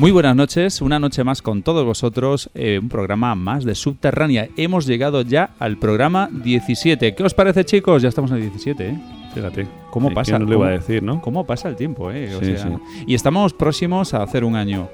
Muy buenas noches, una noche más con todos vosotros, eh, un programa más de Subterránea. Hemos llegado ya al programa 17. ¿Qué os parece, chicos? Ya estamos en el 17, ¿eh? Fíjate. ¿Cómo pasa? ¿Quién no le iba a decir, no? ¿Cómo pasa el tiempo, eh? O Sí, sea, sí. Y estamos próximos a hacer un año.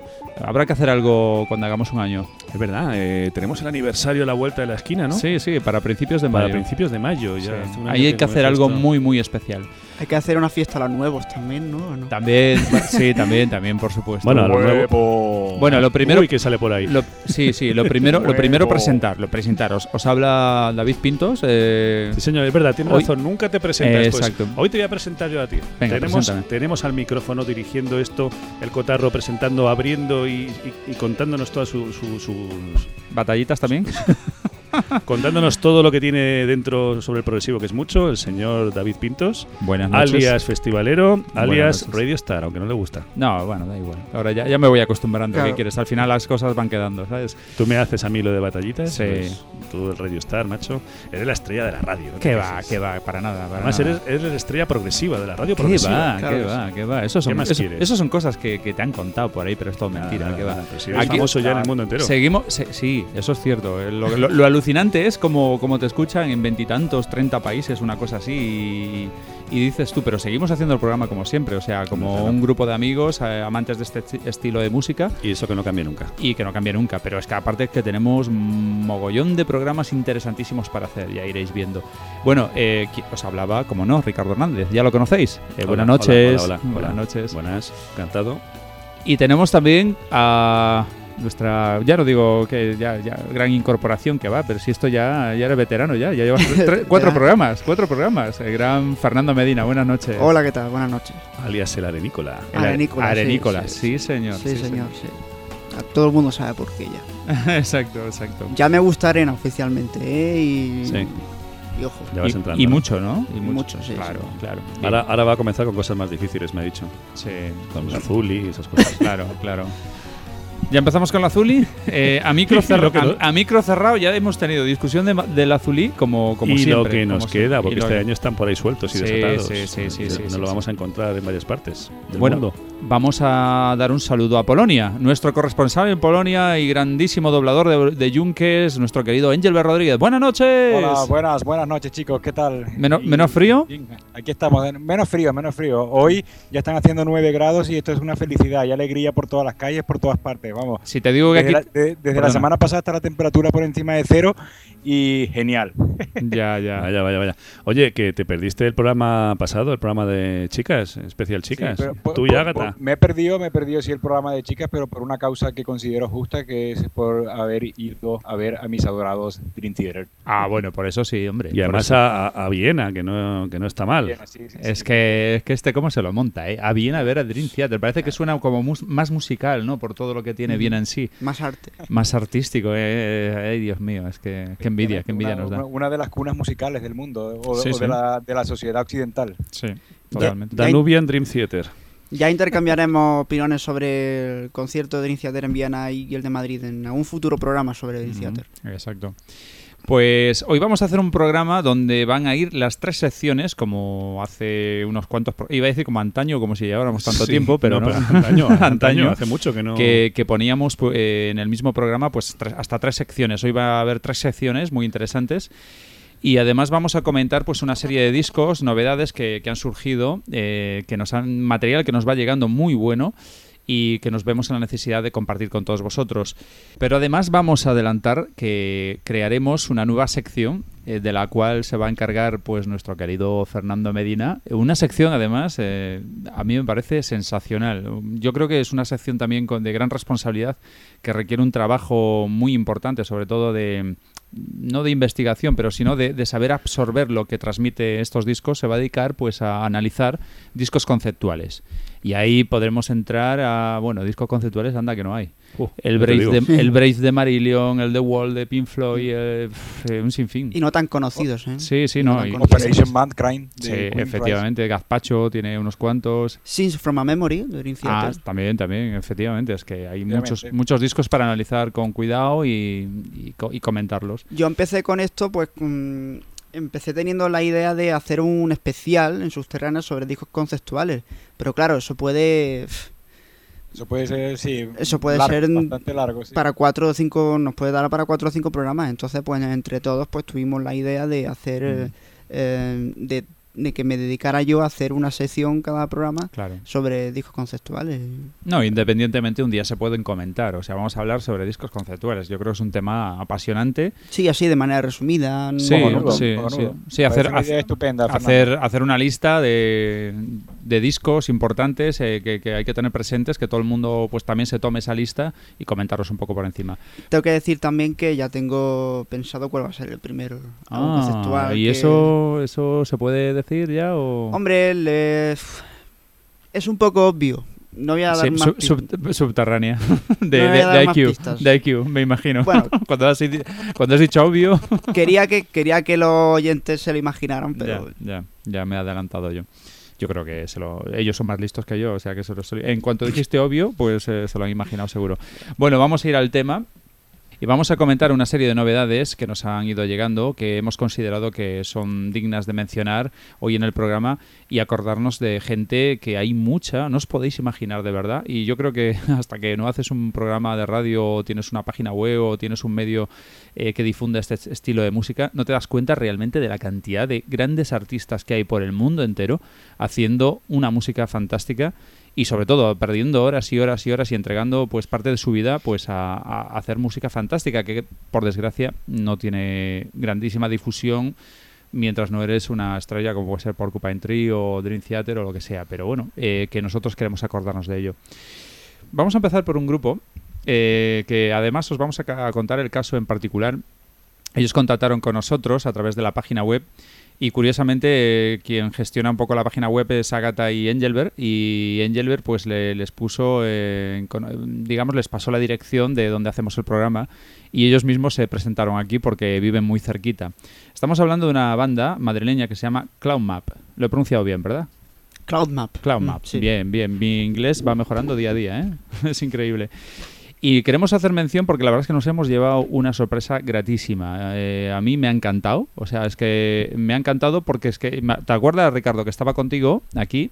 Habrá que hacer algo cuando hagamos un año. Es verdad, eh, tenemos el aniversario a la vuelta de la esquina, ¿no? Sí, sí, para principios de Para mayo. principios de mayo. Ya Sí. hace un año Ahí hay que hacer comenzó algo esto. muy, muy especial. Hay que hacer una fiesta a los nuevos también, ¿no? ¿O no? También, sí, también, también, por supuesto. Bueno, a lo Bueno, nuevo. Bueno, lo primero- Uy, que sale por ahí. Lo- sí, sí, lo primero, lo primero presentar, lo presentaros. Os habla David Pintos. eh, Sí, señor, es verdad, tienes Hoy- razón. Nunca te presentas. Eh, pues. exacto. Hoy te voy a presentar yo a ti. Venga, tenemos, preséntame. tenemos al micrófono dirigiendo esto, el cotarro presentando, abriendo y, y- y contándonos todas su- su- sus. batallitas también. contándonos todo lo que tiene dentro sobre el progresivo, que es mucho, el señor David Pintos, Buenas noches. alias Festivalero, alias. Radio Star, aunque no le gusta. No, bueno, da igual. Ahora ya, ya me voy acostumbrando. Claro. ¿Qué quieres? Al final las cosas van quedando, ¿sabes? Tú me haces a mí lo de batallitas. Sí. pues, tú el Radio Star, macho. Eres la estrella de la radio. ¿no? ¿Qué ¿Qué va? ¿Qué va? Para nada. Para Además, nada. eres, eres la estrella progresiva de la radio ¿Qué progresiva. va? claro ¿Qué que va? ¿Qué va? Eso son, más eso, quieres? eso son cosas que, que te han contado por ahí, pero es todo Nada, mentira. nada, ¿Qué va? nada, pero si eres Aquí- famoso ya en el mundo entero. Seguimos, se- sí, eso es cierto. Eh, Lo, lo- lo alucinante es como, como te escuchan en veintitantos, treinta países, una cosa así, y, y dices tú, pero seguimos haciendo el programa como siempre, o sea, como Claro. un grupo de amigos, eh, amantes de este esti- estilo de música, Y eso que no cambia nunca. y que no cambia nunca, pero es que aparte es que tenemos mogollón de programas interesantísimos para hacer, ya iréis viendo. Bueno, eh, os hablaba, como no, Ricardo Hernández, ¿ya lo conocéis? Eh, Hola, buenas noches. hola, hola, Buenas noches. Buenas, encantado. Y tenemos también a nuestra, ya no digo que ya, ya gran incorporación que va, pero si esto ya, ya eres veterano ya, ya llevas cuatro Ya. programas, cuatro programas. El gran Fernando Medina, buenas noches. Hola, ¿qué tal? Buenas noches. Alias el Arenícola. El Arenícola, sí, Arenícola, sí, sí, señor. Sí, señor, Todo el mundo sabe por qué ya. exacto, exacto. Ya me gusta Arena oficialmente, ¿eh? Y, Sí. y ojo. Ya vas Y, entrando. y mucho, ¿no? Y mucho, sí, Claro, sí. claro. Ahora, ahora va a comenzar con cosas más difíciles, me ha dicho. Sí, Con azul y esas cosas. claro, claro. Ya empezamos con la Azuli. Eh, a, micro cerra- Lo que no- a, a micro cerrado ya hemos tenido discusión de, ma- del Azulí como, como y siempre. lo que nos queda, Y porque lo este que- año están por ahí sueltos y Sí, desatados. sí, sí, sí, Y sí, Nos sí, lo sí. vamos a encontrar en varias partes del Bueno, mundo. Vamos a dar un saludo a Polonia, nuestro corresponsal en Polonia y grandísimo doblador de, de Yunques, nuestro querido Ángel B. Rodríguez. Buenas noches. Hola, buenas, buenas noches chicos, ¿qué tal? Menos- Y- menos frío? y- Aquí estamos, menos frío, menos frío. Hoy ya están haciendo 9 grados y esto es una felicidad y alegría por todas las calles, por todas partes, vamos. Si te digo que Desde, aquí... la, de- desde la semana pasada está la temperatura por encima de cero y genial. Ya, ya. Vaya, vaya, vaya. Oye, que te perdiste el programa pasado, el programa de chicas, especial chicas. Sí, pero por- Tú y Ágata. por- me he perdido, me he perdido sí el programa de chicas, pero por una causa que considero justa, que es por haber ido a ver a mis adorados Dream Theater. Ah, bueno, por eso sí, hombre. Y además a, a- Viena, que no, que no está mal. Bien, sí, sí, Es sí. que, es que este cómo se lo monta, ¿eh? A Viena a ver a Dream Theater. Parece que suena como mus- más musical, ¿no? Por todo lo que tiene Viena en sí. Más arte. Más artístico, ¿eh? Ay, Dios mío, es que... envidia, qué envidia una, nos da. una- de las cunas musicales del mundo o, Sí, o sí. De, la, de la sociedad occidental. Sí, totalmente. Danubian Dream Theater. Ya intercambiaremos opiniones sobre el concierto de Dream Theater en Viena y el de Madrid en algún futuro programa sobre Dream Theater. Exacto. Pues hoy vamos a hacer un programa donde van a ir las tres secciones, como hace unos cuantos. Iba a decir como antaño, como si lleváramos tanto Sí, tiempo, pero no. antaño, antaño, Antaño. hace mucho que no. que, que poníamos pu- eh, en el mismo programa pues tres- hasta tres secciones. Hoy va a haber tres secciones muy interesantes. Y además vamos a comentar pues una serie de discos, novedades que, que han surgido, eh, que nos han material que nos va llegando muy bueno y que nos vemos en la necesidad de compartir con todos vosotros. Pero además vamos a adelantar que crearemos una nueva sección eh, de la cual se va a encargar pues nuestro querido Fernando Medina. Una sección además eh, a mí me parece sensacional. Yo creo que es una sección también de gran responsabilidad que requiere un trabajo muy importante, sobre todo de no de investigación, pero sino de, de saber absorber lo que transmite estos discos, se va a dedicar pues a analizar discos conceptuales. Y ahí podremos entrar a, bueno, discos conceptuales, anda que no hay. Uh, El Brave, de, el Brave de Marillion, el The Wall de Pink Floyd, eh, pf, un sinfín. Y no tan conocidos, ¿eh? Sí, sí, no no. y-. Operation Mankind. de sí, Queen efectivamente. Gazpacho tiene unos cuantos. Scenes from a Memory, de Ah, también, también, efectivamente. Es que hay muchos, muchos discos para analizar con cuidado y, y y comentarlos. Yo empecé con esto, pues mm, empecé teniendo la idea de hacer un especial en subterráneos sobre discos conceptuales. Pero claro, eso puede. Eso puede ser, sí. Eso puede largo, ser bastante largo. Sí. Para cuatro o cinco, nos puede dar para cuatro o cinco programas. Entonces, pues entre todos, pues tuvimos la idea de hacer. eh, eh, de, de que me dedicara yo a hacer una sección cada programa Claro. sobre discos conceptuales. No, independientemente, un día se pueden comentar. O sea, vamos a hablar sobre discos conceptuales. Yo creo que es un tema apasionante. Sí, así de manera resumida. Sí, sí, cojonudo. sí. Sí, Parece hacer- una hacer- idea estupenda, Fernando. Hacer, hacer una lista de, de discos importantes eh, que, que hay que tener presentes, que todo el mundo pues también se tome esa lista y comentarlos un poco por encima. Tengo que decir también que ya tengo pensado cuál va a ser el primero. Ah, conceptual ¿Y que- eso, eso se puede decir ya? O... Hombre, le- es un poco obvio. No voy a dar Sí, más sub- subterránea de, No de- IQ, de IQ, me imagino. Bueno. cuando, has, cuando has dicho obvio, quería que quería que los oyentes se lo imaginaran, pero ya, ya, ya me he adelantado yo. Yo creo que se lo, ellos son más listos que yo, o sea que se lo estoy- en cuanto dijiste obvio, pues eh, se lo han imaginado seguro. Bueno, vamos a ir al tema y vamos a comentar una serie de novedades que nos han ido llegando, que hemos considerado que son dignas de mencionar hoy en el programa y acordarnos de gente que hay mucha, no os podéis imaginar de verdad. Y yo creo que hasta que no haces un programa de radio o tienes una página web o tienes un medio eh, que difunda este estilo de música, no te das cuenta realmente de la cantidad de grandes artistas que hay por el mundo entero haciendo una música fantástica y sobre todo perdiendo horas y horas y horas y entregando pues parte de su vida pues a, hacer música fantástica que por desgracia no tiene grandísima difusión mientras no eres una estrella como puede ser Porcupine Tree o Dream Theater o lo que sea. Pero bueno eh, que nosotros queremos acordarnos de ello. Vamos a empezar por un grupo eh, que además os vamos a contar el caso en particular. Ellos contactaron con nosotros a través de la página web y curiosamente quien gestiona un poco la página web es Agatha y Engelbert y Engelbert pues le- les puso, eh, digamos, les pasó la dirección de donde hacemos el programa y ellos mismos se presentaron aquí porque viven muy cerquita. Estamos hablando de una banda madrileña que se llama Cloud Map. Lo he pronunciado bien, ¿verdad? Cloudmap. Cloud Mm, Map. sí. Bien, bien. Mi inglés va mejorando día a día, ¿eh? es increíble. Y queremos hacer mención porque la verdad es que nos hemos llevado una sorpresa gratísima. Eh, a mí me ha encantado. O sea, es que me ha encantado porque es que... ¿Te acuerdas, Ricardo, que estaba contigo aquí?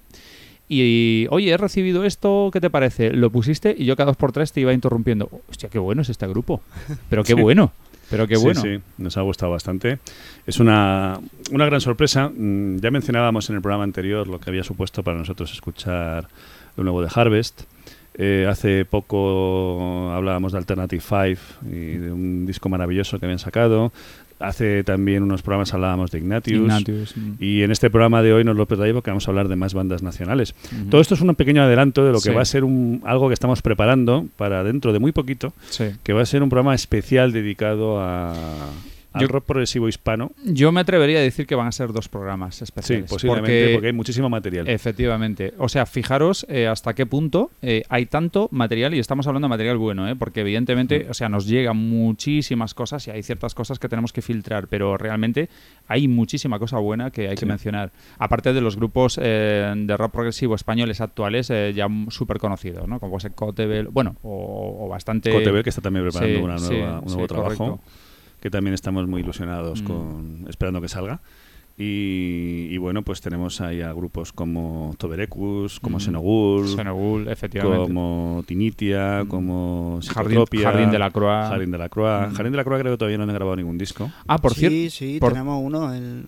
Y, oye, he recibido esto, ¿qué te parece? Lo pusiste y yo cada dos por tres te iba interrumpiendo. Hostia, qué bueno es este grupo. Pero qué Sí. bueno. Pero qué Sí, bueno. Sí, nos ha gustado bastante. Es una, una gran sorpresa. Mm, Ya mencionábamos en el programa anterior lo que había supuesto para nosotros escuchar lo nuevo de Harvest. Eh, hace poco hablábamos de Alternative 5 y de un disco maravilloso que habían sacado. Hace también unos programas hablábamos de Ignatius. Ignatius, mm. Y en este programa de hoy nos lo traigo que vamos a hablar de más bandas nacionales. Todo esto es un pequeño adelanto de lo que Sí. va a ser un, algo que estamos preparando para dentro de muy poquito, Sí. que va a ser un programa especial dedicado a, al Yo- rock progresivo hispano. Yo me atrevería a decir que van a ser dos programas Sí, especiales. posiblemente, porque, hay muchísimo material. Efectivamente. O sea, fijaros eh, hasta qué punto eh, hay tanto material, y estamos hablando de material bueno, ¿eh? porque evidentemente, o sea, nos llegan muchísimas cosas y hay ciertas cosas que tenemos que filtrar, pero realmente hay muchísima cosa buena que hay que Sí. mencionar. Aparte de los grupos eh, de rock progresivo españoles actuales eh, ya súper conocidos, ¿no? Como puede ser Cotebel, bueno, o, o bastante... Cotebel, que está también preparando Sí, una sí, un nuevo sí, trabajo. correcto. Que también estamos muy ilusionados Mm. con esperando que salga. Y, y bueno, pues tenemos ahí a grupos como Toberecus, como Mm. Senogul, Senegul, efectivamente. como Tinitia, Mm. como Jardín, Jardín de la Croix. Jardín de la Croix. Mm. Jardín de la Croix creo que todavía no han grabado ningún disco. Ah, por cierto. sí, sí, por- tenemos uno. El,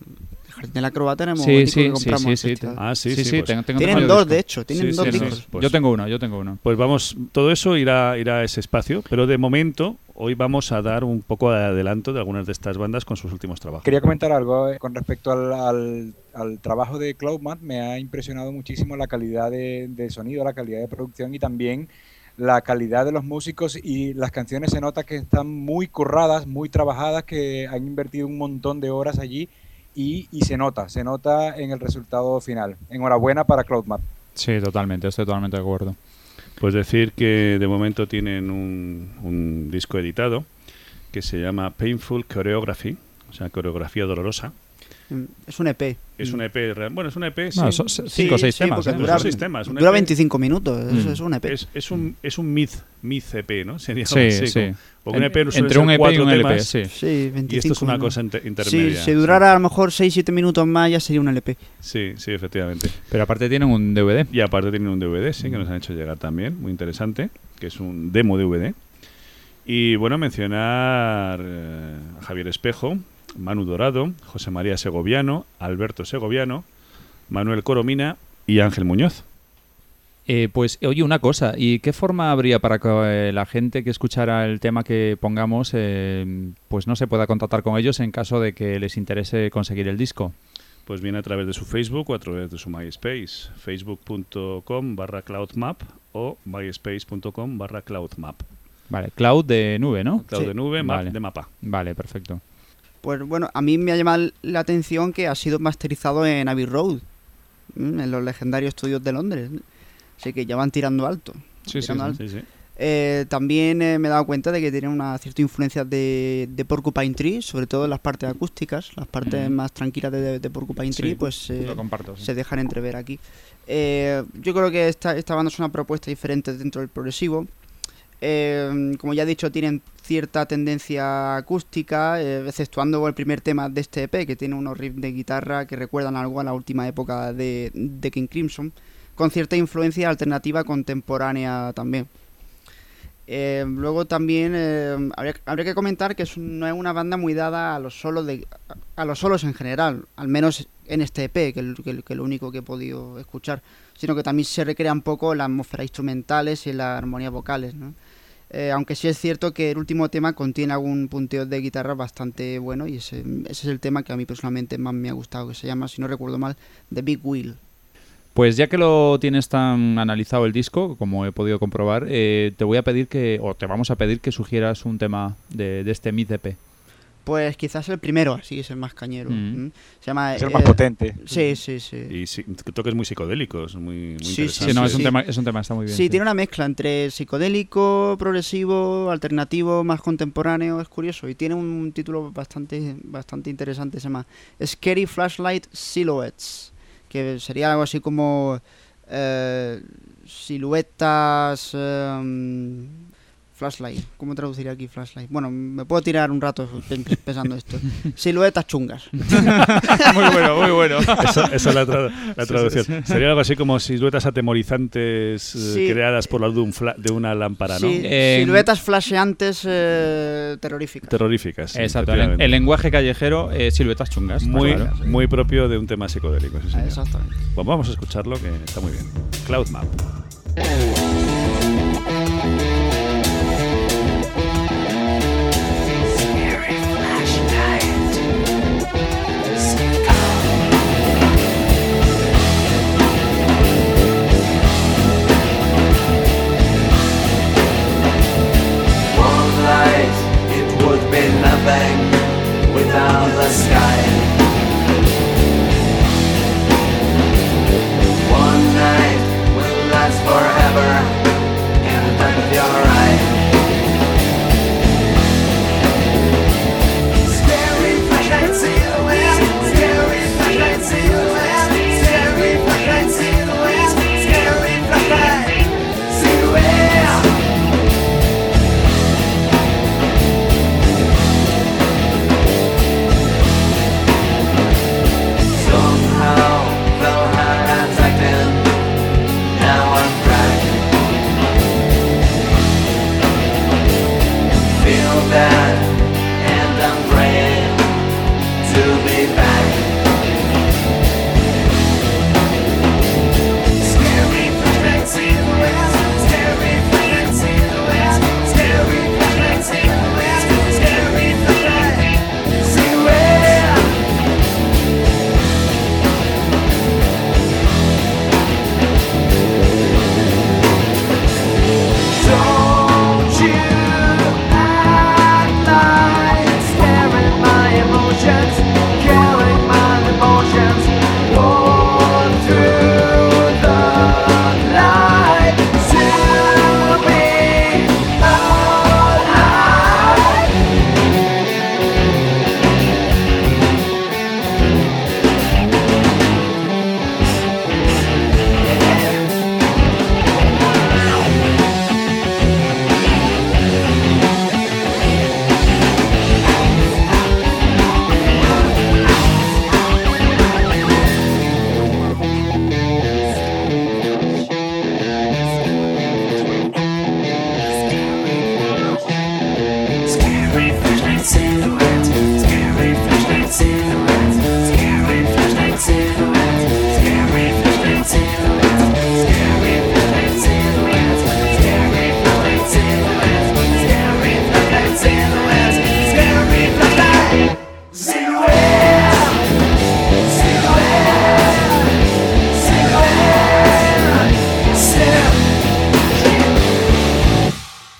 Jardín de la Croa tenemos Sí, un disco sí, que compramos sí, al sí, festival. Ah, sí, sí, sí, sí, pues- tengo, tengo Tienen dos, de hecho, tienen Sí, dos discos. Pues- yo tengo uno, yo tengo uno. Pues vamos, todo eso irá, irá a ese espacio, pero de momento hoy vamos a dar un poco de adelanto de algunas de estas bandas con sus últimos trabajos. Quería comentar algo eh, con respecto al, al- al trabajo de Cloudmat. Me ha impresionado muchísimo la calidad de, de sonido, la calidad de producción y también la calidad de los músicos y las canciones se nota que están muy curradas, muy trabajadas, que han invertido un montón de horas allí y, y se nota, se nota en el resultado final. Enhorabuena para Cloudmat. Sí, totalmente, estoy totalmente de acuerdo. Pues decir que de momento tienen un, un disco editado que se llama Painful Choreography, o sea, coreografía dolorosa. Es un EP. Es un EP, real- bueno, es un EP, sí. No, son se- cinco o Sí, seis sí, temas. ¿eh? dura- seis temas, un dura EP. 25 minutos, es, Mm. es un EP. Es, es un es un myth, myth EP, ¿no? Sería Sí, sí. como- porque un En- EP suele entre un EP y un LP, temas, sí. Sí, 25 Y esto es una minutos. cosa inter- Sí, intermedia. si durara a lo mejor 6-7 minutos más ya sería un LP. Sí, sí, efectivamente. Pero aparte tienen un DVD. Y aparte tienen un DVD, sí, que nos han hecho llegar también, muy interesante, que es un demo DVD. Y bueno, mencionar eh, a Javier Espejo, Manu Dorado, José María Segoviano, Alberto Segoviano, Manuel Coromina y Ángel Muñoz. Eh, pues, oye, una cosa, ¿y qué forma habría para que eh, la gente que escuchara el tema que pongamos, eh, pues no se pueda contactar con ellos en caso de que les interese conseguir el disco? Pues viene a través de su Facebook o a través de su MySpace, facebook.com barra cloudmap o myspace.com barra cloudmap. Vale, cloud de nube, ¿no? Cloud Sí. de nube, map Vale. de mapa. Vale, perfecto. Pues bueno, a mí me ha llamado la atención que ha sido masterizado en Abbey Road, mm, en los legendarios estudios de Londres. Así que ya van tirando alto. Sí, sí, alto. Sí, sí. Eh, también eh, me he dado cuenta de que tiene una cierta influencia de, de Porcupine Tree, sobre todo en las partes acústicas, las partes más tranquilas de, de Porcupine Sí, Tree, pues eh, Lo comparto. sí. se dejan entrever aquí. Eh, yo creo que esta, esta banda es una propuesta diferente dentro del progresivo. Como ya he dicho, tienen cierta tendencia acústica, eh, exceptuando el primer tema de este EP, que tiene unos riffs de guitarra que recuerdan algo a la última época de, King Crimson, con cierta influencia alternativa contemporánea también. Eh, luego también eh, habría, que comentar que no es una banda muy dada a los solos de a los solos en general, al menos en este EP, que es lo único que he podido escuchar, sino que también se recrea un poco las atmósferas instrumentales y las armonías vocales, ¿no? Eh, aunque sí es cierto que el último tema contiene algún punteo de guitarra bastante bueno y ese, es el tema que a mí personalmente más me ha gustado, que se llama, si no recuerdo mal, The Big Wheel. Pues ya que lo tienes tan analizado el disco, como he podido comprobar, eh, te voy a pedir que, o te vamos a pedir que sugieras un tema de, de este Mid EP. Pues quizás el primero, así es el más cañero. Mm. Se llama... Es el más eh, potente. Sí, sí, sí. Y sí, toques muy psicodélicos, muy, muy Sí, sí, no, es, un sí. tema, es un tema está muy bien. Sí, tiene una mezcla entre psicodélico, progresivo, alternativo, más contemporáneo, es curioso. Y tiene un título bastante, bastante interesante, se llama Scary Flashlight Silhouettes, que sería algo así como eh, siluetas... em, flashlight, ¿cómo traduciría aquí flashlight? Bueno, me puedo tirar un rato pen- pensando esto. Siluetas chungas. muy bueno, muy bueno. Esa, esa es la, tra- la traducción. Sería algo así como siluetas atemorizantes eh, Sí. creadas por la luz de, un fla- de una lámpara, ¿no? Siluetas flasheantes eh, terroríficas. Terroríficas. sí, Exacto, el, lenguaje callejero, eh, siluetas chungas. está muy, claro. muy propio de un tema psicodélico. Exactamente. Pues vamos a escucharlo, que está muy bien. Cloud Map. love.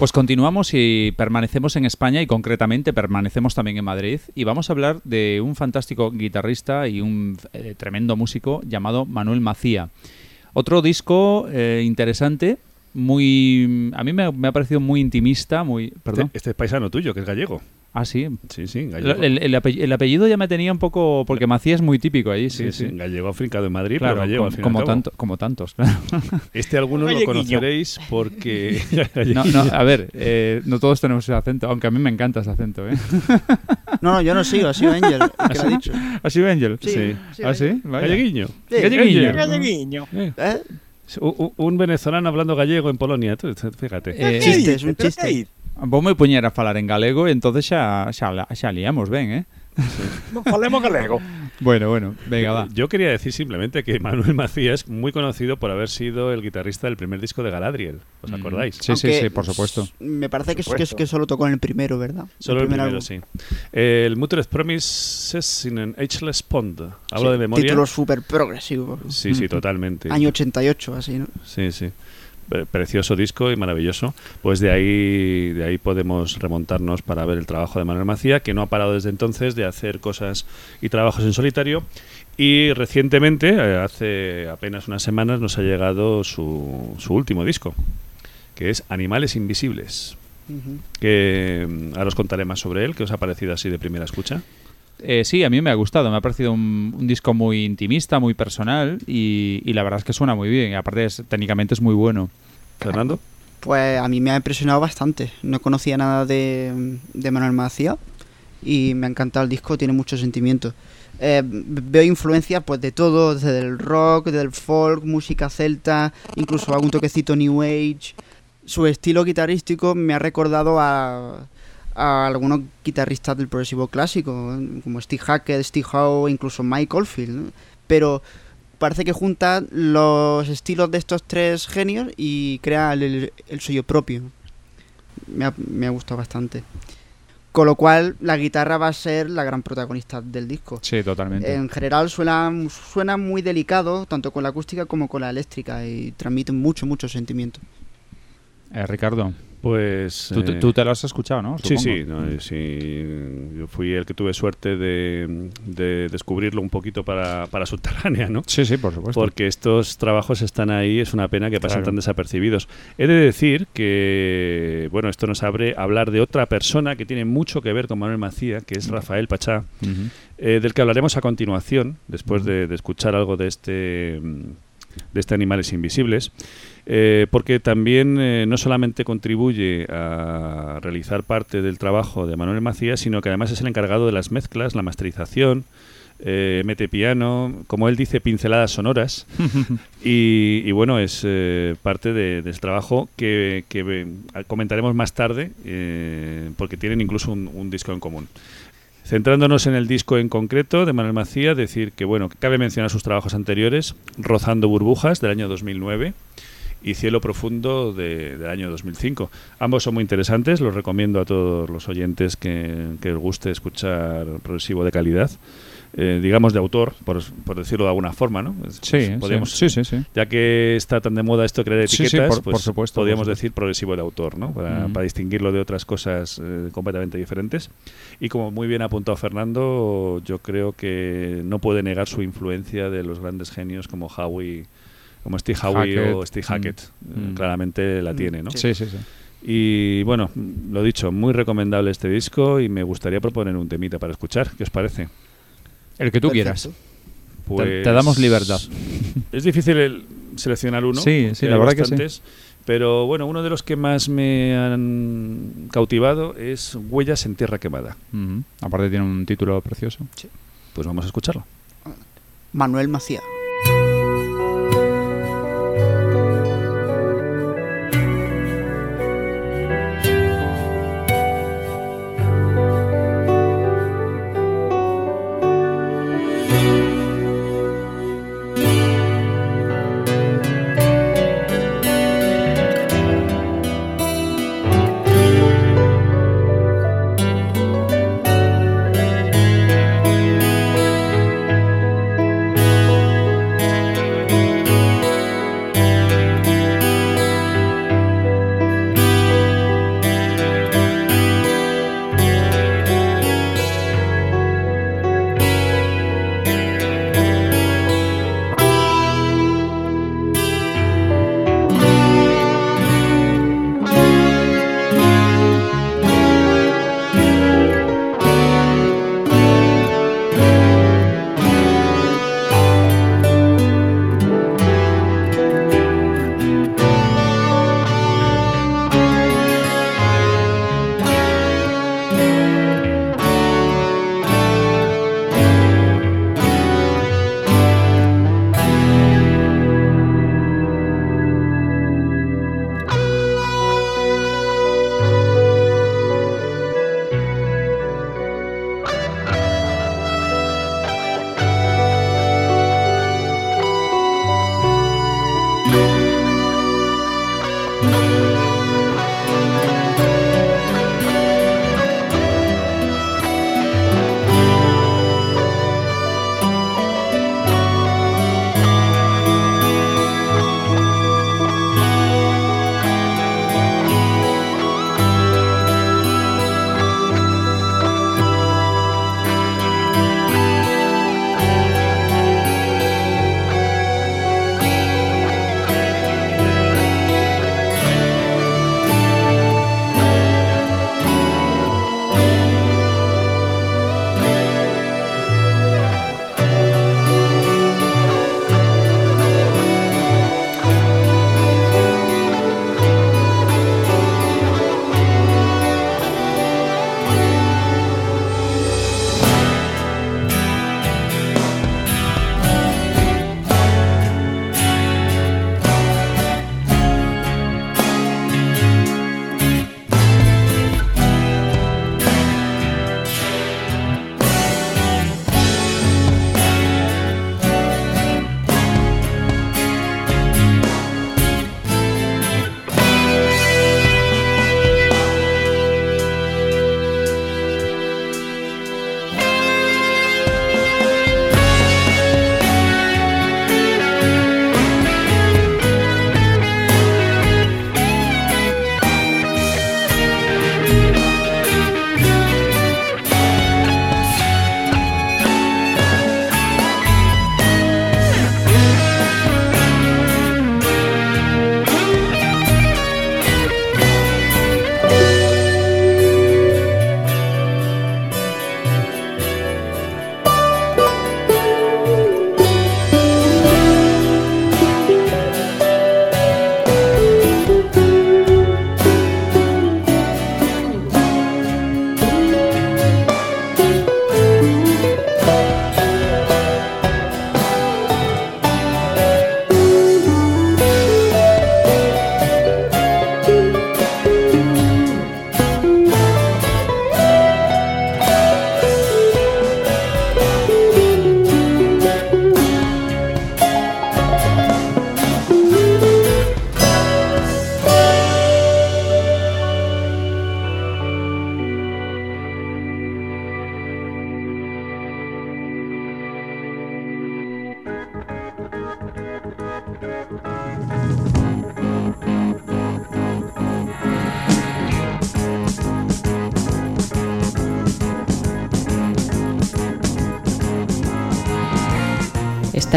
Pues continuamos y permanecemos en España y concretamente permanecemos también en Madrid y vamos a hablar de un fantástico guitarrista y un eh, tremendo músico llamado Manuel Macía. Otro disco eh, interesante, muy a mí me, me ha parecido muy intimista, muy perdón. Este, este es paisano tuyo, que es gallego. Ah, sí. Sí, sí, gallego. El, el apell- el apellido ya me tenía un poco porque Macía es muy típico allí, sí, sí, sí. gallego afincado en Madrid, Claro, pero gallego como, al tanto, como tantos, claro. Este algunos lo conoceréis porque... No, no, a ver, eh, no todos tenemos ese acento, aunque a mí me encanta ese acento, ¿eh? No, no, yo no sigo, ha sido Angel el que lo ha dicho. ¿Ha sido Angel? Sí, Sí. sí, ¿Ah, sí? Galleguiño. Sí. Galleguiño. Galleguiño. Eh, un, un venezolano hablando gallego en Polonia, tú, fíjate. Eh, chiste, es un chiste. Vos me a falar en galego, entonces xa, xa, xa liamos ben, eh? Non falemos galego. Bueno, bueno, venga, va. Yo quería decir simplemente que Manuel Macías es muy conocido por haber sido el guitarrista del primer disco de Galadriel. ¿Os Mm. acordáis? Sí, sí, Aunque sí, por supuesto. Me parece que, es- que, es- supuesto. que solo tocó en el primero, ¿verdad? Solo el primer primero, álbum. sí. Eh, el Mutual Promises in an Ageless Pond. Hablo de memoria. Título súper progresivo. Sí, sí, Mm. totalmente. Año 88, así, ¿no? Sí, sí. Pre- Precioso disco y maravilloso. Pues de ahí, de ahí podemos remontarnos para ver el trabajo de Manuel Macía, que no ha parado desde entonces de hacer cosas y trabajos en solitario. Y recientemente, eh, hace apenas unas semanas, nos ha llegado su, su último disco, que es Animales Invisibles. Que mm, ahora os contaré más sobre él, que os ha parecido así de primera escucha. Eh, sí, a mí me ha gustado, me ha parecido un, un disco muy intimista, muy personal y, y la verdad es que suena muy bien. Y aparte, es- técnicamente es muy bueno. Fernando. Pues a mí me ha impresionado bastante. No conocía nada de, de Manuel Macía y me ha encantado el disco, tiene mucho sentimiento. Eh, veo influencias pues de todo, desde el rock, del folk, música celta, incluso algún toquecito new age. Su estilo guitarrístico me ha recordado a, a algunos guitarristas del progresivo clásico, como Steve Hackett, Steve Howe, incluso Mike Oldfield. ¿no? Pero parece que junta los estilos de estos tres genios y crea el, el suyo propio. Me ha, me ha gustado bastante. Con lo cual, la guitarra va a ser la gran protagonista del disco. Sí, totalmente. En general suena, suena muy delicado, tanto con la acústica como con la eléctrica, y transmite mucho, mucho sentimiento. Eh, Ricardo, Pues. tú, eh, tú te lo has escuchado, ¿no? Sí, sí, no, sí, yo fui el que tuve suerte de, de descubrirlo un poquito para, para subterránea, ¿no? Sí, sí, por supuesto. Porque estos trabajos están ahí, es una pena que pasen Claro. tan desapercibidos. He de decir que, bueno, esto nos abre a hablar de otra persona que tiene mucho que ver con Manuel Macía, que es Rafael Pachá, eh, del que hablaremos a continuación, después de, de escuchar algo de este, de este Animales Invisibles, eh, porque también eh, no solamente contribuye a realizar parte del trabajo de Manuel Macías, sino que además es el encargado de las mezclas, la masterización, eh, mete piano, como él dice, pinceladas sonoras. Y, y bueno, es eh, parte de- del trabajo que, que, comentaremos más tarde, eh, porque tienen incluso un, un disco en común. Centrándonos en el disco en concreto de Manuel Macía, decir que bueno, cabe mencionar sus trabajos anteriores, Rozando burbujas del año 2009 y Cielo profundo de- del año 2005. Ambos son muy interesantes, los recomiendo a todos los oyentes que, que les guste escuchar progresivo de calidad, eh, digamos de autor, por, por decirlo de alguna forma, ¿no? Sí, sí, podríamos- sí, sí, sí. ya que está tan de moda esto crear Sí, sí, etiquetas, por- pues por supuesto, podríamos por supuesto. decir progresivo de autor, ¿no? Para distinguirlo de otras cosas eh, completamente diferentes. Y como muy bien ha apuntado Fernando, yo creo que no puede negar su influencia de los grandes genios como Howie, como Steve Howie Hackett, o Steve mm, Hackett. Eh, mm. Claramente la tiene, ¿no? Sí, sí, sí. Y bueno, lo dicho, muy recomendable este disco y me gustaría proponer un temita para escuchar. ¿Qué os parece? El que tú Perfecto. quieras. Pues te damos libertad. Es difícil el seleccionar uno. Sí, sí, la verdad que sí. Pero bueno, uno de los que más me han cautivado es Huellas en Tierra Quemada. Aparte tiene un título precioso. Pues vamos a escucharlo. Manuel Macía.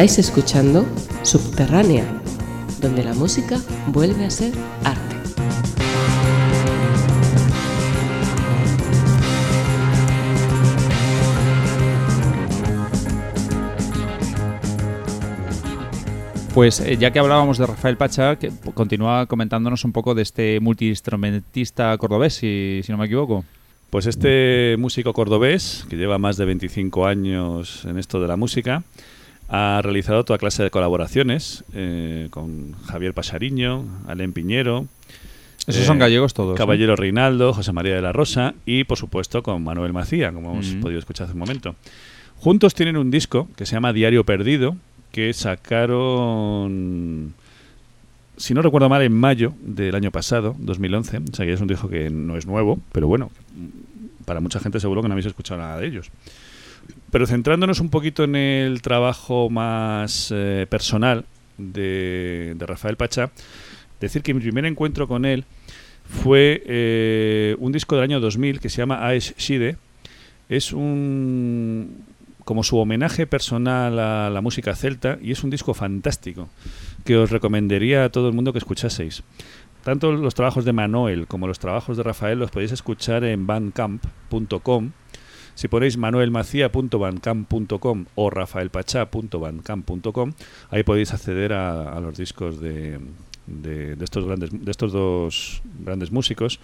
Estáis escuchando Subterránea, donde la música vuelve a ser arte. Pues eh, ya que hablábamos de Rafael Pacha, que continúa comentándonos un poco de este multiinstrumentista cordobés, si, si no me equivoco. Pues este músico cordobés, que lleva más de 25 años en esto de la música, ha realizado toda clase de colaboraciones eh, con Javier Pasariño, Alén Piñero, Esos Eh, son gallegos todos. ¿no? Caballero Reinaldo, José María de la Rosa y, por supuesto, con Manuel Macía, como hemos podido escuchar hace un momento. Juntos tienen un disco que se llama Diario Perdido, que sacaron, si no recuerdo mal, en mayo del año pasado, 2011. O sea que es un disco que no es nuevo, pero bueno, para mucha gente seguro que no habéis escuchado nada de ellos. Pero centrándonos un poquito en el trabajo más eh, personal de, Rafael Pachá, decir que mi primer encuentro con él fue eh, un disco del año 2000 que se llama Aes Shide. Es un como su homenaje personal a la música celta y es un disco fantástico que os recomendaría a todo el mundo que escuchaseis. Tanto los trabajos de Manuel como los trabajos de Rafael los podéis escuchar en bandcamp.com. Si ponéis manuelmacia.bandcamp.com o rafaelpachá.bandcamp.com, ahí podéis acceder a, a los discos de, de, de estos grandes de estos dos grandes músicos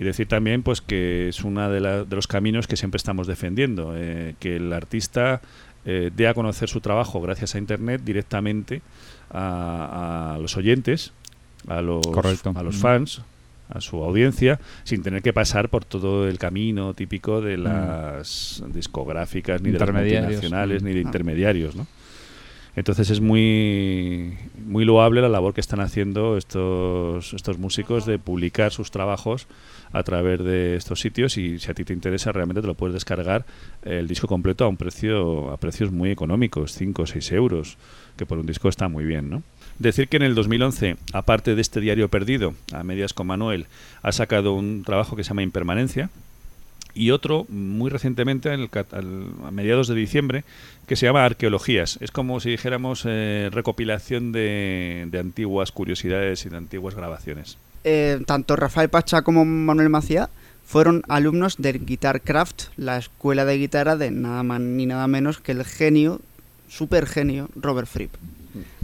y decir también pues que es uno de, de los caminos que siempre estamos defendiendo eh, que el artista eh, dé a conocer su trabajo gracias a internet directamente a, a los oyentes a los Correcto. a los fans a su audiencia sin tener que pasar por todo el camino típico de las discográficas ni de las multinacionales Mm. ni de Ah. intermediarios ¿no? Entonces es muy, muy loable la labor que están haciendo estos, estos músicos de publicar sus trabajos a través de estos sitios y si a ti te interesa realmente te lo puedes descargar el disco completo a un precio a precios muy económicos, 5 o 6 euros, que por un disco está muy bien, ¿no? Decir que en el 2011, aparte de este diario perdido, a medias con Manuel, ha sacado un trabajo que se llama Impermanencia, y otro muy recientemente, a mediados de diciembre, que se llama Arqueologías. Es como si dijéramos eh, recopilación de, antiguas curiosidades y de antiguas grabaciones. Eh, tanto Rafael Pacha como Manuel Macía fueron alumnos del Guitarcraft, la escuela de guitarra de nada más ni nada menos que el genio, super genio, Robert Fripp.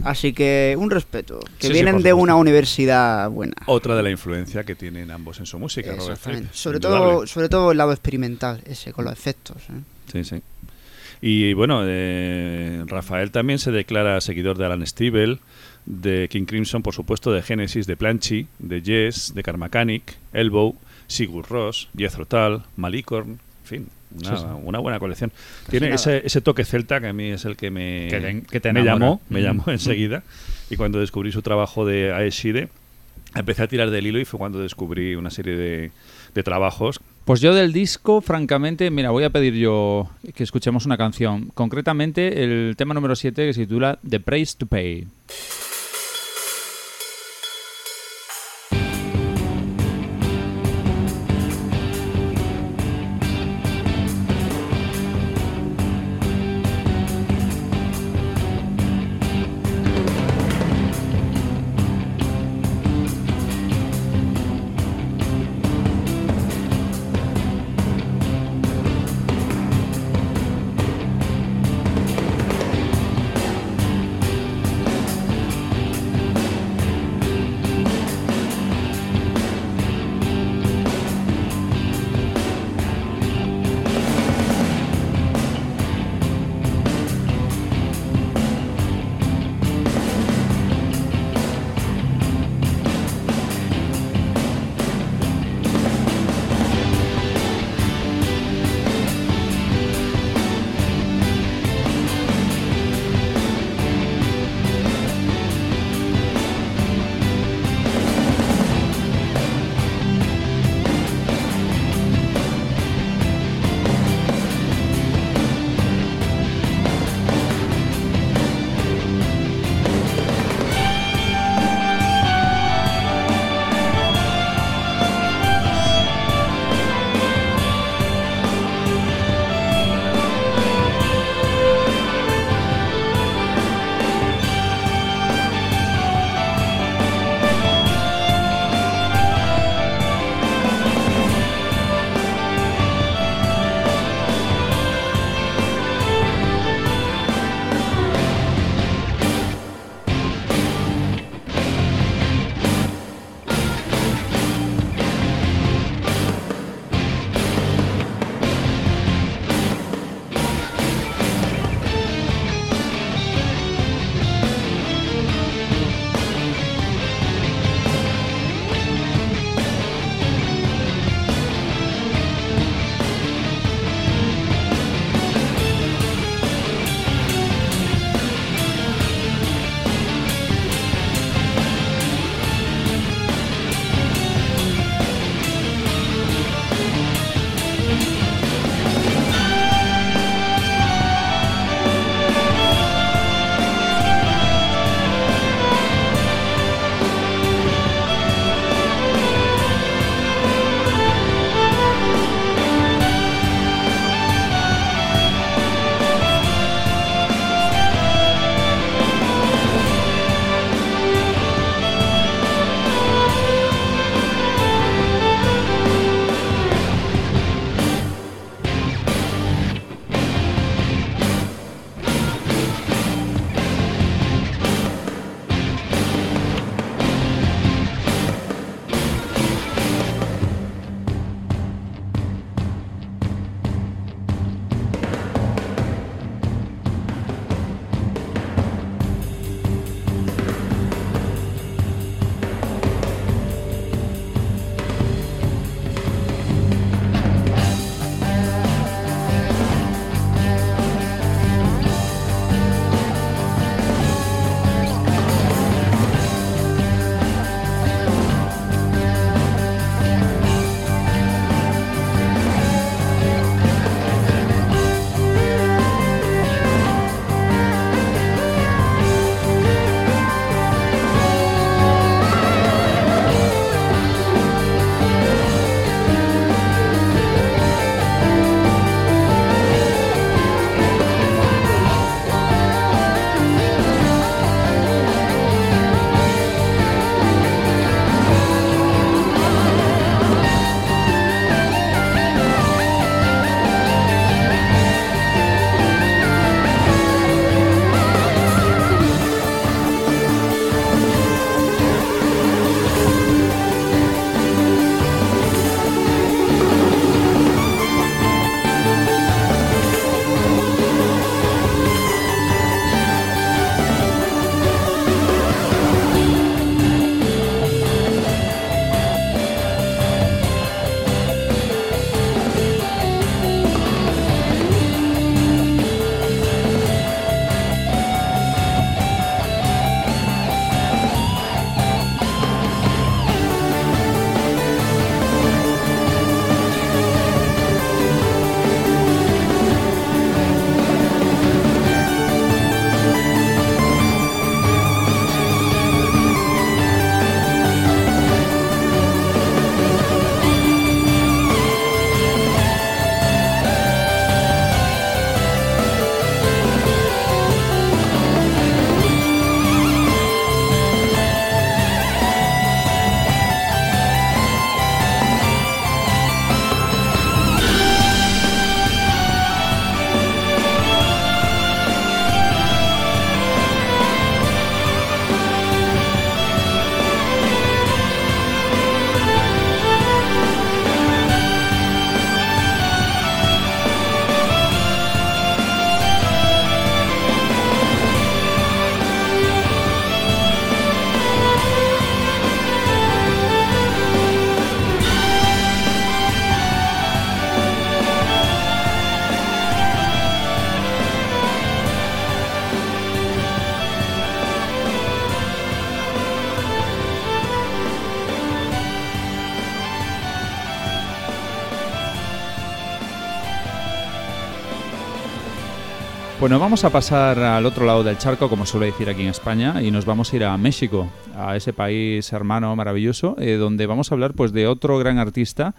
Así que un respeto, que Sí, vienen de una universidad buena. Otra de la influencia que tienen ambos en su música, Robert. Fripp, Sobre indudable. todo, sobre todo el lado experimental, ese con los efectos. ¿eh? Sí, sí. Y bueno, eh, Rafael también se declara seguidor de Alan Stivell, de King Crimson, por supuesto, de Genesis, de Planchy, de Yes, de Carmacanic, Elbow, Sigur Ross, Jethro Tull, Malicorn, en fin, una, Sí, sí. una buena colección. Tiene ese, ese toque celta que a mí es el que me, Que te- que te me llamó, me Mm. llamó enseguida. Y cuando descubrí su trabajo de Aeshide, empecé a tirar del hilo y fue cuando descubrí una serie de, de trabajos Pues yo del disco, francamente, mira, voy a pedir yo que escuchemos una canción. Concretamente, el tema número 7 que se titula The Price to Pay. Bueno, vamos a pasar al otro lado del charco, como suele decir aquí en España, y nos vamos a ir a México, a ese país hermano maravilloso, eh, donde vamos a hablar pues de otro gran artista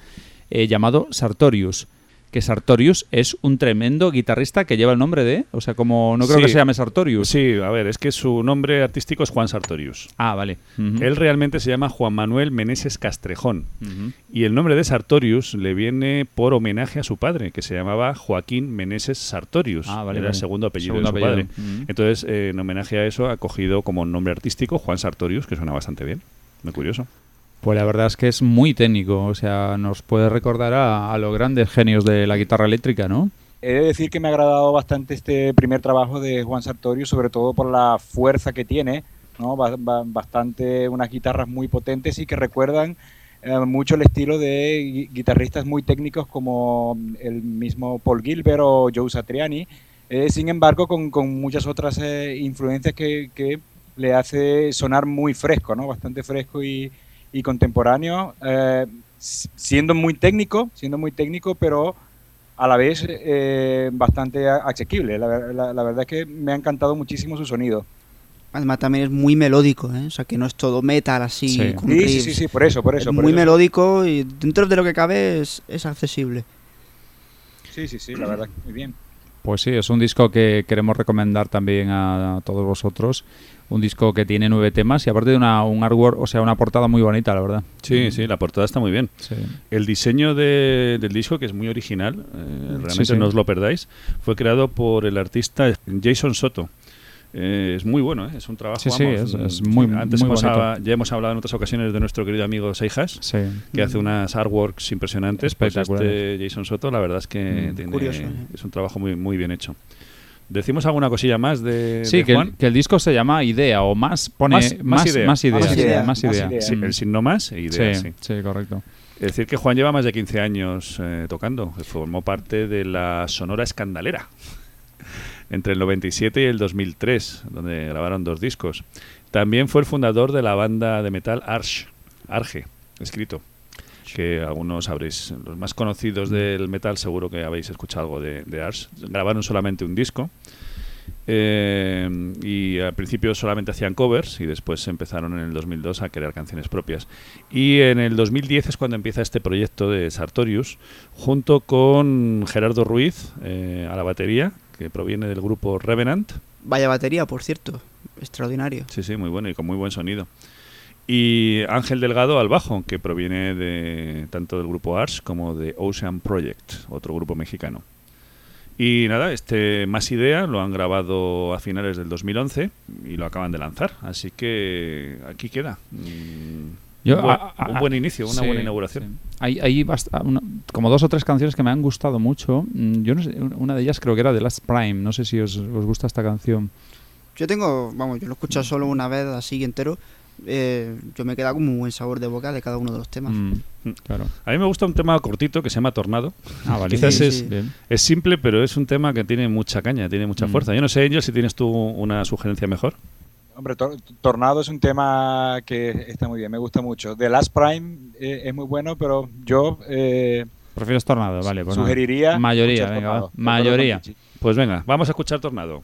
eh, llamado Sartorius. Que Sartorius es un tremendo guitarrista que lleva el nombre de, o sea, como no creo Sí. que se llame Sartorius. Sí, a ver, es que su nombre artístico es Juan Sartorius. Ah, vale. Él realmente se llama Juan Manuel Meneses Castrejón. Y el nombre de Sartorius le viene por homenaje a su padre, que se llamaba Joaquín Meneses Sartorius. Ah, vale, Era vale. el segundo apellido Segundo de su apellido. padre. Entonces, eh, en homenaje a eso, ha cogido como nombre artístico Juan Sartorius, que suena bastante bien. Muy curioso. Pues la verdad es que es muy técnico, o sea, nos puede recordar a, los grandes genios de la guitarra eléctrica, ¿no? He de decir que me ha agradado bastante este primer trabajo de Juan Sartorius, sobre todo por la fuerza que tiene, ¿no? Ba- ba- bastante unas guitarras muy potentes y que recuerdan eh, mucho el estilo de gui- guitarristas muy técnicos como el mismo Paul Gilbert o Joe Satriani, eh, sin embargo con, muchas otras eh, influencias que le hace sonar muy fresco, ¿no? Bastante fresco y, y contemporáneo, eh, siendo muy técnico, siendo muy técnico, pero a la vez eh, bastante asequible. La, la- la verdad es que me ha encantado muchísimo su sonido. Además también es muy melódico, ¿eh? O sea, que no es todo metal así, Sí. con Sí, sí, sí, sí, por eso, por eso. es por muy eso. melódico y dentro de lo que cabe es, es accesible. Sí, sí, sí, la verdad, muy bien. Pues sí, es un disco que queremos recomendar también a, a todos vosotros. Un disco que tiene nueve temas y aparte de una, un artwork, o sea, una portada muy bonita, la verdad. Sí, sí, la portada está muy bien. Sí. El diseño de- del disco, que es muy original, eh, realmente sí. no os lo perdáis, fue creado por el artista Jason Soto. Eh, es muy bueno, ¿eh? es un trabajo. Sí, sí, es- mm, es muy- Antes muy hemos ya hemos hablado en otras ocasiones de nuestro querido amigo Seijas, Sí. que hace unas artworks impresionantes. Pues este Jason Soto, la verdad es que Mm. tiene- Curioso, ¿eh? es un trabajo muy, muy bien hecho. ¿Decimos alguna cosilla más de, Sí, de que Juan? el, que el disco se llama Idea o más pone Más- más, más más, idea. más idea. Más sí, idea, más más idea. idea. Sí, el signo más e idea, sí, sí. sí, correcto. Es decir, que Juan lleva más de 15 años eh, tocando. Formó parte de la Sonora Escandalera entre el 97 y el 2003, donde grabaron dos discos. También fue el fundador de la banda de metal Arch, Arge, escrito. Que algunos sabréis, los más conocidos del metal, seguro que habéis escuchado algo de, de Arch. Grabaron solamente un disco. eh, y al principio solamente hacían covers y después empezaron en el 2002 a crear canciones propias. Y en el 2010 es cuando empieza este proyecto de Sartorius, junto con Gerardo Ruiz eh, a la batería, que proviene del grupo Revenant. Vaya batería, por cierto. Extraordinario. Sí, sí, muy bueno y con muy buen sonido. Y Ángel Delgado al bajo, que proviene de tanto del grupo Ars como de Ocean Project, otro grupo mexicano. Y nada, este Más Idea lo han grabado a finales del 2011 y lo acaban de lanzar. Así que aquí queda. Mm, Yo, un, buen, a- a- un buen inicio, una sí, buena inauguración. sí. Hay, hay bast- una- como dos o tres canciones que me han gustado mucho. Mm, Yo no sé, una de ellas creo que era The Last Prime. No sé si os, os gusta esta canción. Yo tengo, vamos, yo lo he escuchado solo una vez así entero. Eh, yo me he quedado con un buen sabor de boca de cada uno de los temas. Mm, Mm. claro. A mí me gusta un tema cortito que se llama Tornado. Ah, vale. Quizás Sí, es, sí. Es simple, pero es un tema que tiene mucha caña, tiene mucha Mm. fuerza. Yo no sé, Angel, si tienes tú una sugerencia mejor. Hombre, Tor- Tornado es un tema que está muy bien, me gusta mucho. The Last Prime eh, es muy bueno, pero yo eh, Prefieres Tornado, vale. Pues sugeriría... Mayoría, venga, va. Mayoría. Pues venga, vamos a escuchar Tornado.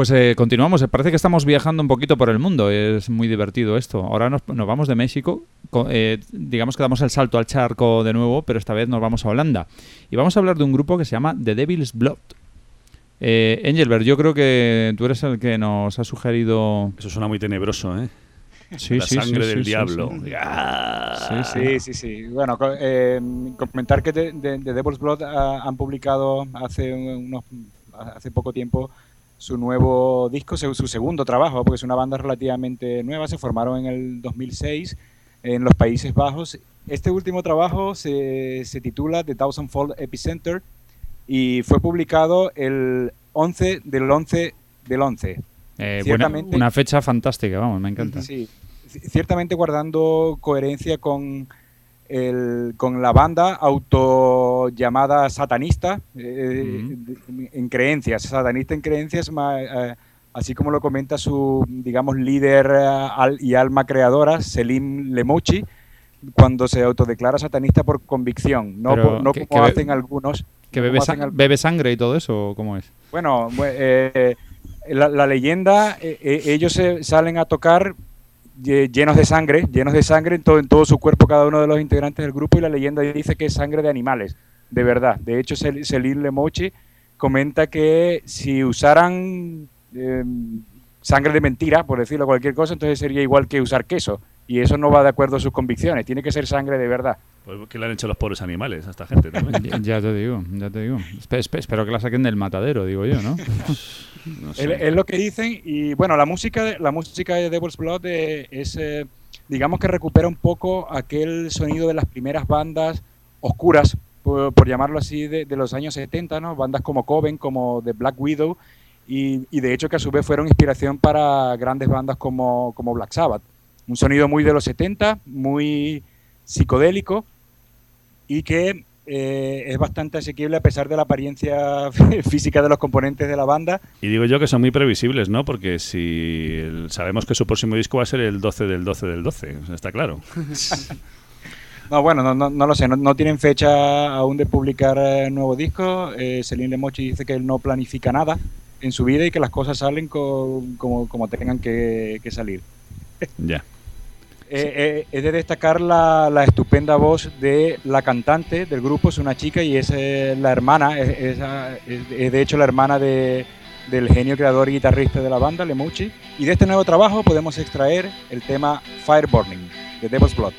Pues eh, continuamos. Parece que estamos viajando un poquito por el mundo. Es muy divertido esto. Ahora nos, nos vamos de México. co- eh, digamos que damos el salto al charco de nuevo, pero esta vez nos vamos a Holanda. Y vamos a hablar de un grupo que se llama The Devil's Blood. Eh, Engelbert, yo creo que tú eres el que nos ha sugerido. Eso suena muy tenebroso, ¿eh? Sí, la sí, sí, sangre sí, del sí, diablo. sí. Sí, sí. Sí, sí, sí. Bueno, co- eh, comentar que de, de- de Devil's Blood ah, han publicado hace unos hace poco tiempo su nuevo disco, su, su segundo trabajo, porque es una banda relativamente nueva. Se formaron en el 2006 en los Países Bajos. Este último trabajo se, se titula The Thousandfold Epicenter y fue publicado el 11 del 11 del 11. Eh, buena- una fecha fantástica, vamos, me encanta. Sí, ciertamente guardando coherencia con, el, con la banda auto llamada satanista, eh, en creencias, satanista en creencias, eh, así como lo comenta su, digamos, líder eh, al- y alma creadora, Selim Lemochi, cuando se autodeclara satanista por convicción, no, Pero por- no que- como que hacen algunos. ¿Que bebe, al- bebe sangre y todo eso? ¿Cómo es? bueno, bue- eh, la, la leyenda, ellos se salen a tocar llenos de sangre, llenos de sangre en todo, en todo su cuerpo cada uno de los integrantes del grupo y la leyenda dice que es sangre de animales, de verdad. De hecho, Cel- Celine Lemochi comenta que si usaran eh, sangre de mentira, por decirlo cualquier cosa, entonces sería igual que usar queso. Y eso no va de acuerdo a sus convicciones, tiene que ser sangre de verdad. Pues, ¿Qué le han hecho los pobres animales a esta gente también? Ya, ya te digo, ya te digo. Espe- espe- espero que la saquen del matadero, digo yo, ¿no? No sé. Es, es lo que dicen y bueno, la música de, la música de Devil's Blood es, eh, digamos que recupera un poco aquel sonido de las primeras bandas oscuras, por, por llamarlo así, de, de los años 70, ¿no? Bandas como Coven, como The Black Widow y, y de hecho que a su vez fueron inspiración para grandes bandas como, como Black Sabbath. Un sonido muy de los 70, muy psicodélico y que eh, es bastante asequible a pesar de la apariencia física de los componentes de la banda. Y digo yo que son muy previsibles, ¿no? Porque si el- sabemos que su próximo disco va a ser el 12 del 12 del 12, o sea, está claro. No, bueno, no, no, no lo sé, no, no tienen fecha aún de publicar eh, nuevo disco. Eh, Celine Lemochi dice que él no planifica nada en su vida y que las cosas salen co- como, como tengan que, que salir. Ya. Eh, eh, es de destacar la, estupenda voz de la cantante del grupo, es una chica y es eh, la hermana, ah, es- de hecho la hermana de- del genio creador y guitarrista de la banda, Lemucci. Y de este nuevo trabajo podemos extraer el tema Fire Burning, de Devil's Blood.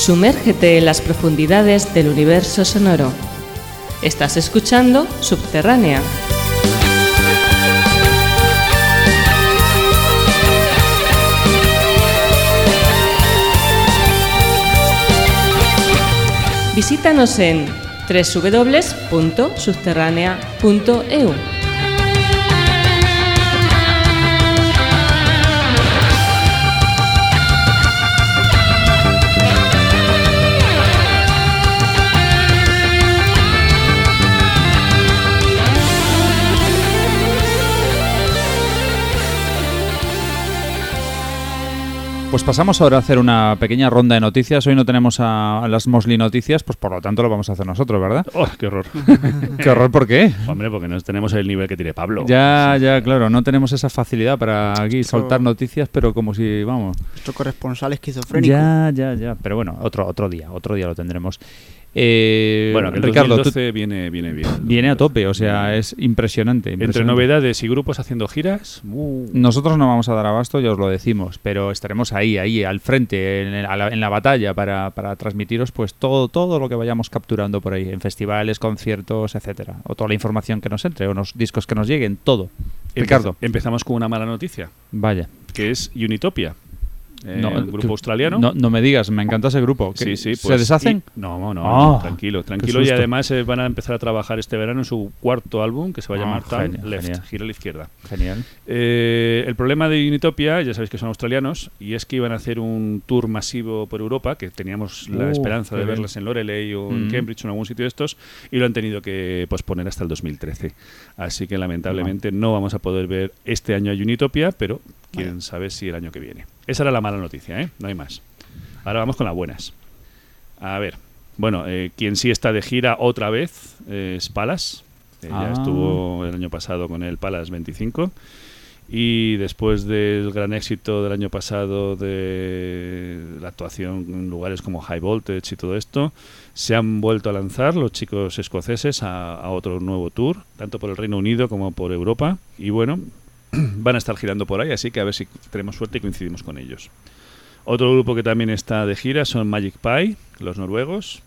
Sumérgete en las profundidades del universo sonoro. Estás escuchando Subterránea. Visítanos en www.subterránea.eu. Pues pasamos ahora a hacer una pequeña ronda de noticias. Hoy no tenemos a, a las Mosli Noticias, pues por lo tanto lo vamos a hacer nosotros, ¿verdad? ¡Oh, qué horror! ¿Qué horror? ¿Por qué? Hombre, porque no tenemos el nivel que tiene Pablo. Ya, ya, claro, no tenemos esa facilidad para aquí Esto- soltar noticias, pero como si, vamos. Nuestro corresponsal esquizofrénico. Ya, ya, ya. Pero bueno, otro, otro día, otro día lo tendremos. Eh, Bueno, el Ricardo, tú- 2012 viene, viene bien. viene a tope, o sea, es impresionante. Entre novedades y grupos haciendo giras, uh, Nosotros no vamos a dar abasto, ya os lo decimos, pero estaremos ahí, ahí, al frente, en, la, en la batalla, para, para transmitiros pues todo, todo lo que vayamos capturando por ahí, en festivales, conciertos, etcétera, o toda la información que nos entre, o los discos que nos lleguen, todo. Ricardo, Empezamos con una mala noticia, vaya. que es Unitopia. Eh, No, un grupo tú- australiano. No, no me digas, me encanta ese grupo. Sí, ¿Qué- sí, ¿Se pues, deshacen? y- no, no, no, Ah, tranquilo, tranquilo. Y además eh, van a empezar a trabajar este verano en su cuarto álbum, que se va a Ah, llamar genial, Left, genial. gira a la izquierda. Genial. Eh, el problema de Unitopia, ya sabéis que son australianos, y es que iban a hacer un tour masivo por Europa, que teníamos la Uh, esperanza de bien. verlas en Loreley o en Mm. Cambridge o en algún sitio de estos, y lo han tenido que posponer hasta el 2013. Así que lamentablemente no vamos a poder ver este año a Unitopia, pero quién sabe si el año que viene. Esa era la mala noticia, ¿eh? No hay más. Ahora vamos con las buenas. A ver, bueno, eh, quien sí está de gira otra vez eh, es Palas. Eh, Ah. Estuvo el año pasado con el Palas 25. Y después del gran éxito del año pasado de la actuación en lugares como High Voltage y todo esto, se han vuelto a lanzar los chicos escoceses a, a otro nuevo tour, tanto por el Reino Unido como por Europa. Y bueno, van a estar girando por ahí, así que a ver si tenemos suerte y coincidimos con ellos. Otro grupo que también está de gira son Magic Pie, los noruegos.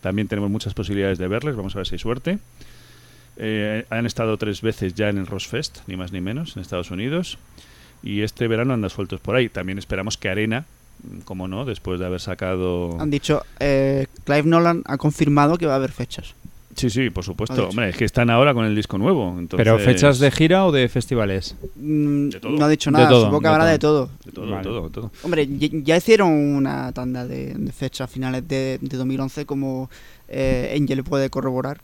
También tenemos muchas posibilidades de verles, vamos a ver si hay suerte. Eh, han estado tres veces ya en el Rosfest, ni más ni menos, en Estados Unidos. Y este verano andan sueltos por ahí. También esperamos que Arena, como no, después de haber sacado... Han dicho, eh, Clive Nolan ha confirmado que va a haber fechas. Sí, sí, por supuesto. Hombre, es que están ahora con el disco nuevo. entonces- ¿Pero fechas de gira o de festivales? Mm, De todo. No ha dicho De nada, todo, supongo que de habrá todo. de todo. De todo, Vale. todo, todo. Hombre, ya, hicieron una tanda de, de fechas finales de, de 2011 como eh, Angel puede corroborar.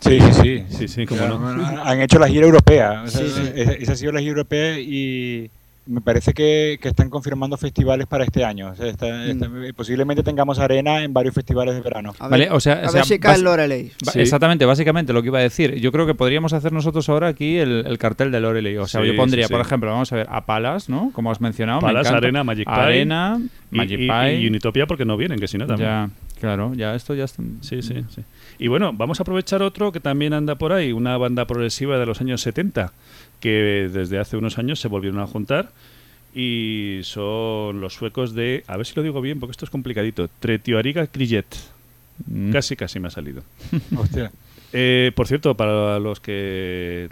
Sí, sí, sí. Sí, sí, cómo Claro, no. han- Han hecho la gira europea. o sea, Sí, sí. Esa, esa ha sido la gira europea y me parece que, que están confirmando festivales para este año. O sea, está- está- posiblemente tengamos arena en varios festivales de verano. A Vale, ver, o sea, a o ver sea, si cae el Loreley. Sí. Exactamente, básicamente lo que iba a decir. Yo creo que podríamos hacer nosotros ahora aquí el, el cartel de Loreley. O sea, Sí, yo pondría, sí, sí. por ejemplo, vamos a ver, a Palas, ¿no? Como has mencionado. me Palas. Arena, Magic Pie. Arena, Y- Magic y, Pie. y Unitopia porque no vienen, que si no también. Ya, claro, ya esto ya está. Sí, sí, sí. Y bueno, vamos a aprovechar otro que también anda por ahí, una banda progresiva de los años 70, que desde hace unos años se volvieron a juntar y son los suecos de, a ver si lo digo bien porque esto es complicadito, Tretioariga Krijet. Mm. Casi, casi me ha salido. Hostia. Eh, por cierto, para los que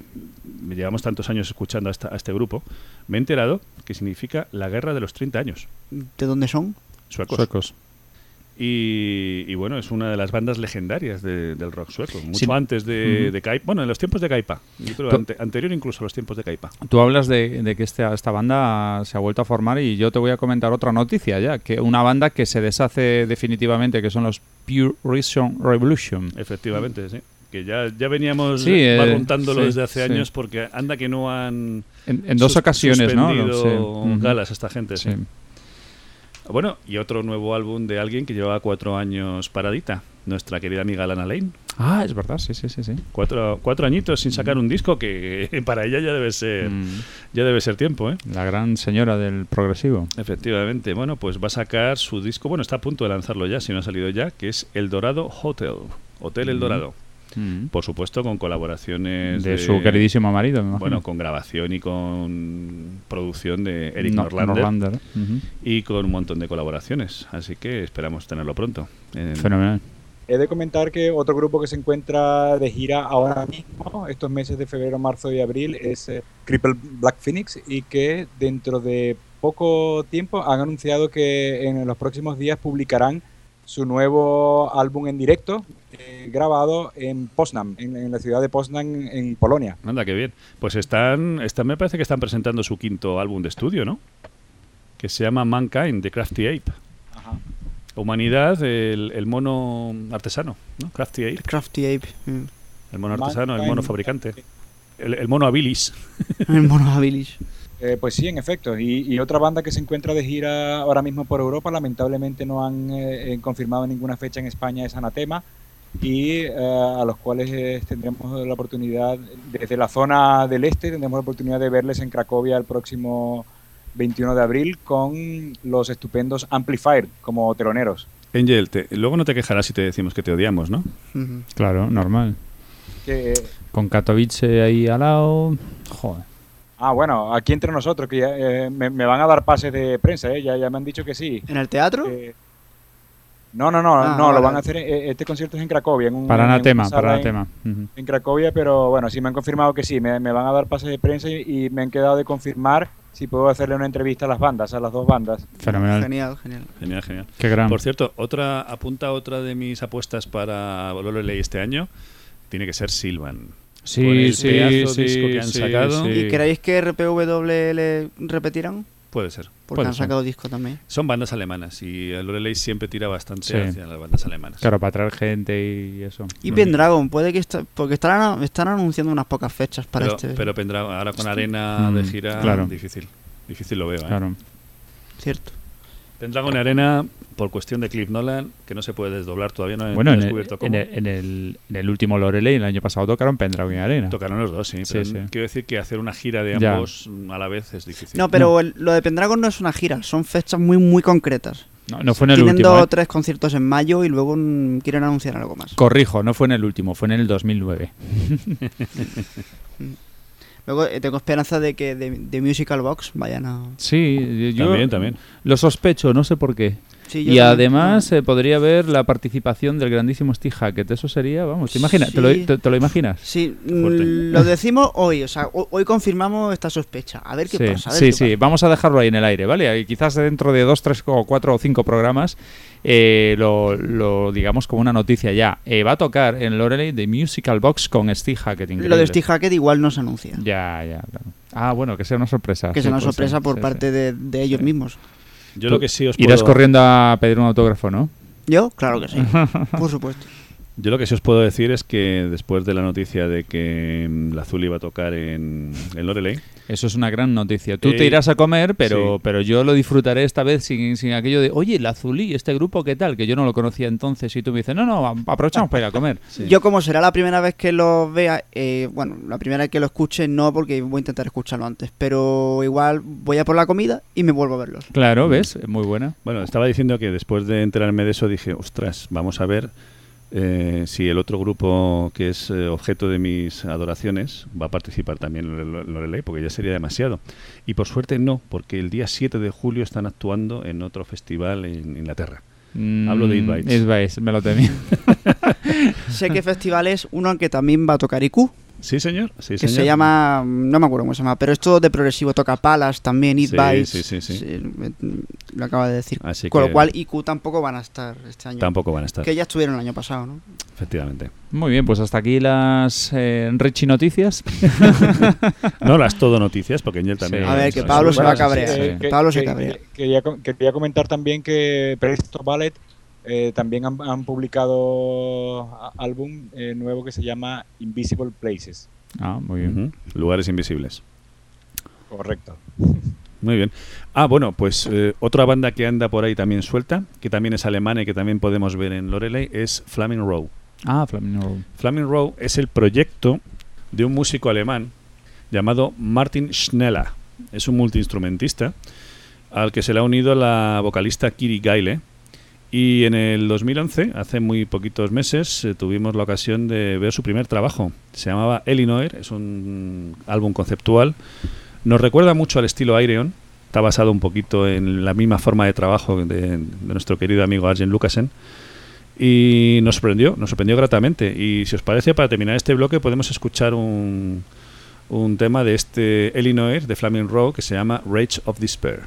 llevamos tantos años escuchando a, esta- a este grupo, me he enterado que significa la guerra de los 30 años. ¿De dónde son? Suecos. Suecos. Y, y bueno, es una de las bandas legendarias de- del rock sueco, mucho Sí. antes de, Kaipa. Bueno, en los tiempos de Kaipa, yo creo To- ante- anterior incluso a los tiempos de Kaipa. Tú hablas de, de que este- esta banda se ha vuelto a formar y yo te voy a comentar otra noticia ya, que una banda que se deshace definitivamente, que son los Pure Reason Revolution. Efectivamente, sí. Que ya, ya veníamos Sí, eh, sí, desde hace sí. años porque anda que no han En, en dos ocasiones, ¿no? Ujú. galas esta gente. sí. Bueno, y otro nuevo álbum de alguien que llevaba cuatro años paradita, nuestra querida amiga Lana Lane. Ah, es verdad, sí, sí, sí. sí. Cuatro, cuatro añitos sin sacar un disco que para ella ya debe ser, Mm, ya debe ser tiempo, ¿eh? la gran señora del progresivo. Efectivamente, bueno, pues va a sacar su disco, bueno, está a punto de lanzarlo ya, si no ha salido ya, que es El Dorado Hotel, Hotel El Ujú. Dorado. Mm. Por supuesto, con colaboraciones De su queridísimo marido, me. Bueno, con grabación y con producción de Eric No- Norlander, y con un montón de colaboraciones. Así que esperamos tenerlo pronto. En- Fenomenal. He de comentar que otro grupo que se encuentra de gira ahora mismo, estos meses de febrero, marzo y abril, es eh, Cripple Black Phoenix y que dentro de poco tiempo han anunciado que en los próximos días publicarán su nuevo álbum en directo eh, grabado en Poznan, en, en la ciudad de Poznan, en Polonia. Anda, qué bien. Pues están, están, me parece que están presentando su quinto álbum de estudio, ¿no? Que se llama Mankind, The Crafty Ape. Humanidad, el, el mono artesano, ¿no? Crafty Ape. Crafty Ape. mm. El mono artesano, el mono fabricante. El, el mono habilis. El mono habilis. Eh, pues sí, en efecto. Y, y otra banda que se encuentra de gira ahora mismo por Europa, lamentablemente no han eh, eh, confirmado ninguna fecha en España, es Anatema. Y eh, a los cuales eh, tendremos la oportunidad, desde la zona del este, tendremos la oportunidad de verles en Cracovia el próximo 21 de abril con los estupendos Amplifier como teloneros. Angel, te- luego no te quejarás si te decimos que te odiamos, ¿no? Claro, normal. Que, Con Katowice ahí al lado. Joder. ah, bueno, aquí entre nosotros, que ya, eh, me, me van a dar pases de prensa, ¿eh? ya, ya me han dicho que sí. ¿En el teatro? Eh, no, no, no, Ah, no, vale. lo van a hacer. eh, Este concierto es en Cracovia. En un, Para en una Anatema, sala para en- Anatema. Ujú. En Cracovia, pero bueno, sí me han confirmado que sí, me, me van a dar pases de prensa y, y me han quedado de confirmar si puedo hacerle una entrevista a las bandas, a las dos bandas. Fenomenal. Genial, genial. Genial, genial. Qué gran. Por cierto, otra apunta otra de mis apuestas para Loreley este año tiene que ser Silvan. con Sí, el sí, pedazo sí, disco que han sí, sacado. sí. ¿Y creéis que RPW le repetirán? Puede ser. Porque Puede han ser. sacado disco también. Son bandas alemanas y Loreley siempre tira bastante Sí. hacia las bandas alemanas. Claro, para traer gente y eso. Y Mm. Pendragon, puede que está, porque están, están anunciando unas pocas fechas para pero, este. pero vendrá ahora con arena Mm, de gira claro. difícil. Difícil lo veo. ¿eh? Claro. Cierto. Pendragon y arena por cuestión de Cliff Nolan que no se puede desdoblar todavía. No he- Bueno, no he en el, descubierto en, cómo. el, en, el, en el último Loreley, el año pasado tocaron Pendragon y Arena. Tocaron los dos, sí. Sí, pero sí. quiero decir que hacer una gira de ambos mm, a la vez es difícil. No, pero el- lo de Pendragon no es una gira, son fechas muy, muy concretas. No, no fue en el Tienen último. dos ¿eh? o tres conciertos en mayo y luego mm, quieren anunciar algo más. Corrijo, no fue en el último, fue en el 2009. Luego eh, tengo esperanza de que de, de Musical Box vayan a. Sí, yo También, también. lo sospecho, no sé por qué. Sí, Y además eh, podría haber la participación del grandísimo Steve Hackett. Eso sería, vamos, ¿te, imaginas? ¿Te, lo, Sí. te- te lo imaginas? Sí, mm, lo decimos hoy, o sea, ho- hoy confirmamos esta sospecha. A ver qué sí, pasa. a ver sí, qué sí. pasa. Vamos a dejarlo ahí en el aire, ¿vale? Y quizás dentro de dos, tres, o cuatro o cinco programas eh, lo, lo digamos como una noticia ya. Eh, va a tocar en Loreley The Musical Box con Steve Hackett. Lo increíble. de Steve Hackett igual no se anuncia. Ya, ya, claro. Ah, bueno, que sea una sorpresa. que sea una sorpresa ser, por parte. De, de ellos mismos. Yo lo que sí os Irás puedo... corriendo a pedir un autógrafo, ¿no? ¿Yo? Claro que sí. por supuesto. Yo lo que sí os puedo decir es que después de la noticia de que la Azul iba a tocar en, en Loreley, Eso es una gran noticia. Tú Eh, te irás a comer, pero, sí. pero yo lo disfrutaré esta vez sin, sin aquello de, oye, el Azulí, este grupo, ¿qué tal? Que yo no lo conocía entonces y tú me dices, no, no, aprovechamos para ir a comer. Yo como será la primera vez que lo vea, eh, bueno, la primera vez que lo escuche no porque voy a intentar escucharlo antes, pero igual voy a por la comida y me vuelvo a verlos. Claro, ¿ves? Muy buena. bueno, estaba diciendo que después de enterarme de eso dije, ostras, vamos a ver eh, si el otro grupo que es eh, objeto de mis adoraciones va a participar también en Lo- Loreley, porque ya sería demasiado. Y por suerte no, porque el día 7 de julio están actuando en otro festival en Inglaterra. Hablo de It Bites. Me lo temía. sé que festival es uno que también va a tocar IQ, Sí, señor. Sí, que señor. se llama, no me acuerdo cómo se llama, pero esto de progresivo toca palas también, It Sí, Bites, sí, sí, sí. me- lo acaba de decir. Así Con que lo cual IQ tampoco van a estar este año. tampoco van a estar, Que ya estuvieron el año pasado, ¿no? efectivamente. Muy bien, pues hasta aquí las eh, Richie Noticias. No las todo noticias, porque Angel también... Sí. A ver, que Pablo se va a cabrear. sí. que- Pablo se cabrea. que- Quería, quería comentar también que Presto Ballet eh, también han, han publicado álbum eh, nuevo que se llama Invisible Places. Ah, muy bien. Lugares invisibles. Correcto. Muy bien. Ah, bueno, pues eh, otra banda que anda por ahí también suelta, que también es alemana y que también podemos ver en Loreley, es Flaming Row. Ah, Flaming Road. Flaming Row es el proyecto de un músico alemán llamado Martin Schneller. Es un multiinstrumentista al que se le ha unido la vocalista Kiri Gaile Y en el 2011, hace muy poquitos meses, eh, tuvimos la ocasión de ver su primer trabajo. Se llamaba Illinois, es un álbum conceptual. Nos recuerda mucho al estilo Aireon. Está basado un poquito en la misma forma de trabajo de, de nuestro querido amigo Arjen Lucasen. Y nos sorprendió, nos sorprendió gratamente. Y si os parece, para terminar este bloque podemos escuchar un, un tema de este Illinois de Flaming Row que se llama Rage of Despair.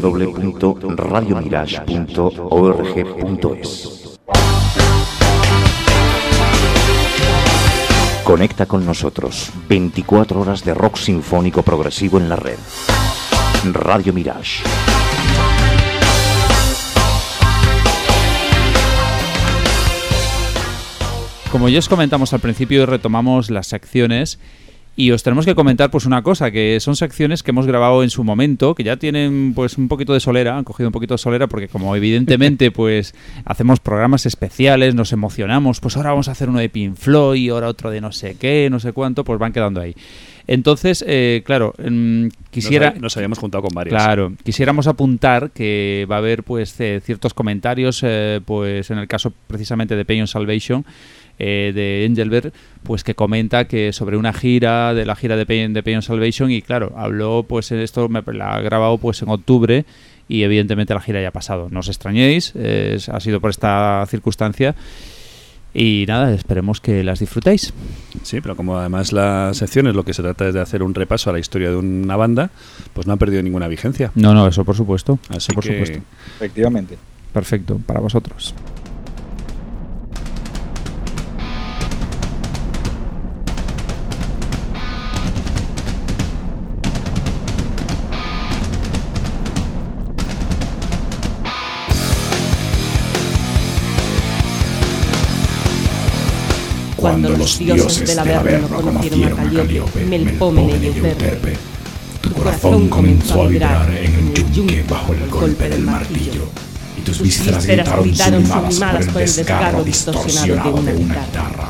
www.radiomirage.org.es. Conecta con nosotros 24 horas de rock sinfónico progresivo en la red. Radio Mirage. Como ya os comentamos al principio, retomamos las secciones y os tenemos que comentar pues una cosa, que son secciones que hemos grabado en su momento, que ya tienen pues un poquito de solera, han cogido un poquito de solera porque como evidentemente pues hacemos programas especiales, nos emocionamos, pues ahora vamos a hacer uno de Pink Floyd y ahora otro de no sé qué, no sé cuánto, pues van quedando ahí. Entonces, eh, claro, mm, quisiera... Nos, nos habíamos juntado con varias. Claro, quisiéramos apuntar que va a haber pues eh, ciertos comentarios, eh, pues en el caso precisamente de Pain on Salvation, eh, de Engelbert, pues que comenta que sobre una gira, de la gira de Pain, de Pain on Salvation, y claro, habló, pues esto me, la ha grabado pues en octubre, y evidentemente la gira ya ha pasado. No os extrañéis, eh, ha sido por esta circunstancia. Y nada, esperemos que las disfrutéis. Sí, pero como además la sección es lo que se trata es de hacer un repaso a la historia de una banda, pues no ha perdido ninguna vigencia. No, no, eso por supuesto. Así eso por que supuesto. Efectivamente. Perfecto, para vosotros. Cuando los dioses del Averno conocieron a Calíope, Melpómene y Euterpe, tu corazón comenzó a vibrar en el yunque bajo el golpe del martillo, y tus vísceras gritaron sublimadas por el desgarro distorsionado de una guitarra.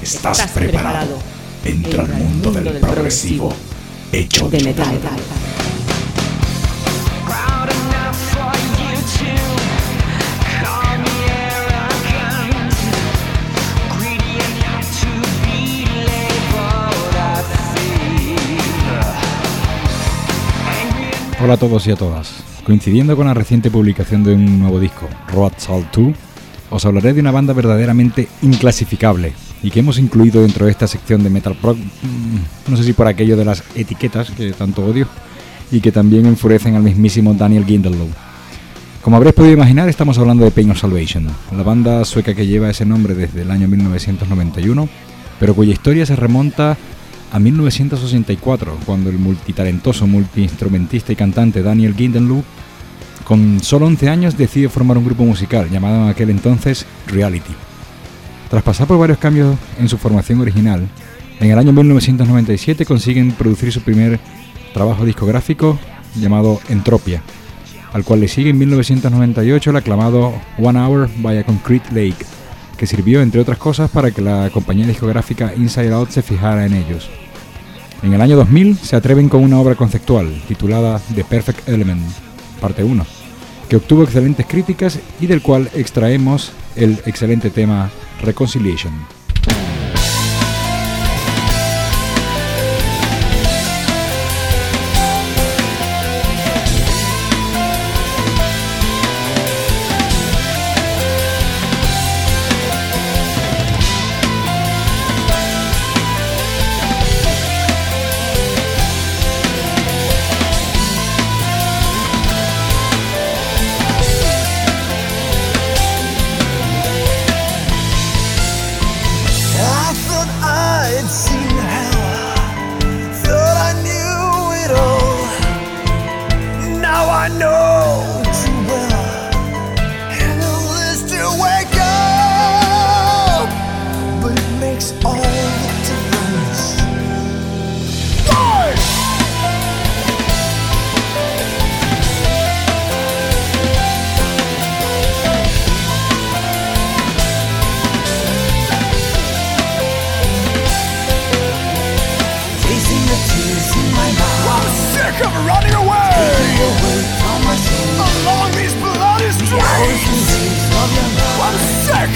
Estás preparado. Entra al mundo del progresivo, hecho de metal. Hola a todos y a todas. Coincidiendo con la reciente publicación de un nuevo disco, Road Salt 2, os hablaré de una banda verdaderamente inclasificable y que hemos incluido dentro de esta sección de Metal Prog, mm, no sé si por aquello de las etiquetas que tanto odio, y que también enfurecen al mismísimo Daniel Gindelow. Como habréis podido imaginar, estamos hablando de Pain of Salvation, la banda sueca que lleva ese nombre desde el año 1991, pero cuya historia se remonta a 1984, cuando el multitalentoso multiinstrumentista y cantante Daniel Gindenlow, con solo 11 años, decide formar un grupo musical llamado en aquel entonces Reality. Tras pasar por varios cambios en su formación original, en el año 1997 consiguen producir su primer trabajo discográfico llamado Entropia, al cual le sigue en 1998 el aclamado One Hour by a Concrete Lake, que sirvió, entre otras cosas, para que la compañía discográfica Inside Out se fijara en ellos. En el año 2000 se atreven con una obra conceptual titulada The Perfect Element, parte 1, que obtuvo excelentes críticas y del cual extraemos el excelente tema Reconciliation.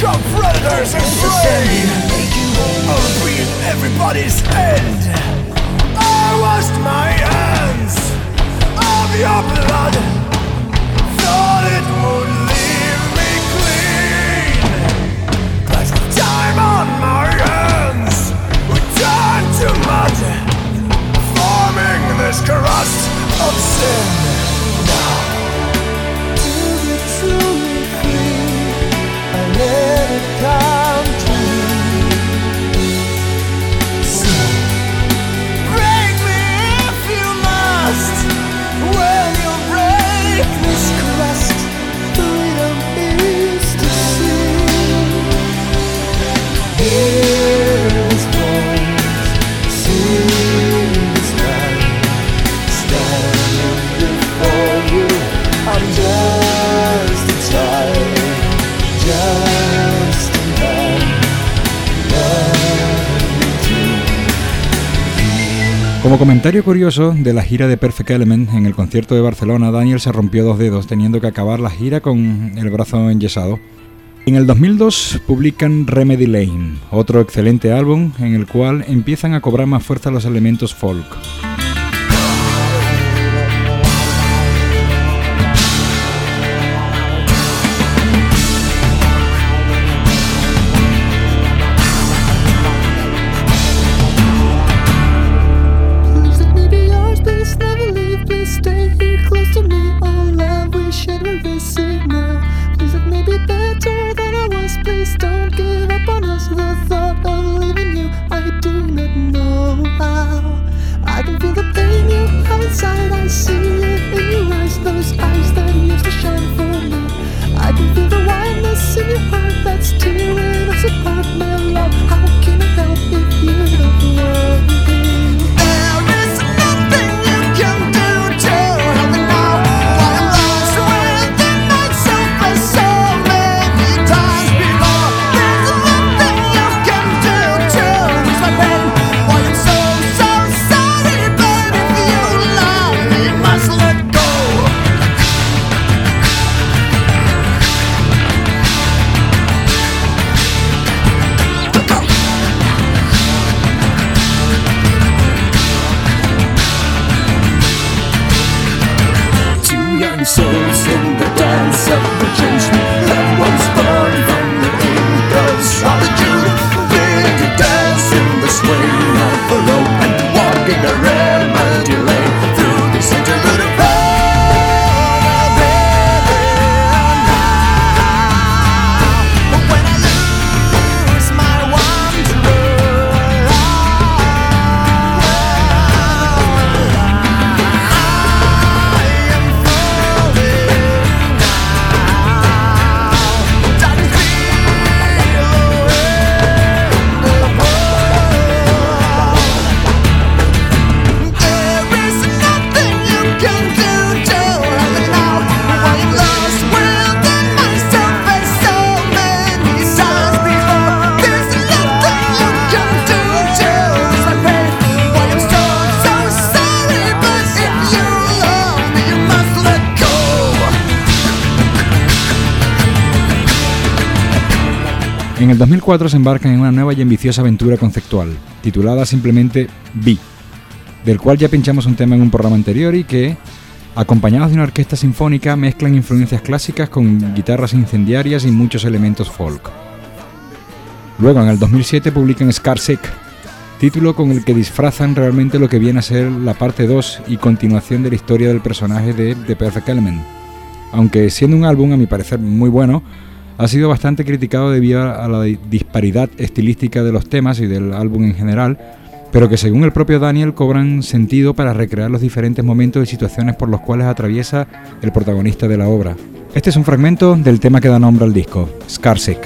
Of predators and prey. Of being everybody's end. I washed my hands of your blood. Thought it would leave me clean. But time on my hands would turn to mud, forming this crust of sin. Now let it die. Como comentario curioso de la gira de Perfect Element, en el concierto de Barcelona, Daniel se rompió dos dedos, teniendo que acabar la gira con el brazo enyesado. En el 2002 publican Remedy Lane, otro excelente álbum en el cual empiezan a cobrar más fuerza los elementos folk. 2004 se embarcan en una nueva y ambiciosa aventura conceptual, titulada simplemente Be, del cual ya pinchamos un tema en un programa anterior y que, acompañados de una orquesta sinfónica, mezclan influencias clásicas con guitarras incendiarias y muchos elementos folk. Luego, en el 2007, publican Scarsick, título con el que disfrazan realmente lo que viene a ser la parte 2 y continuación de la historia del personaje de The Perfect Element. Aunque siendo un álbum a mi parecer muy bueno, ha sido bastante criticado debido a la di- disparidad estilística de los temas y del álbum en general, pero que según el propio Daniel cobran sentido para recrear los diferentes momentos y situaciones por los cuales atraviesa el protagonista de la obra. Este es un fragmento del tema que da nombre al disco, Scarsick.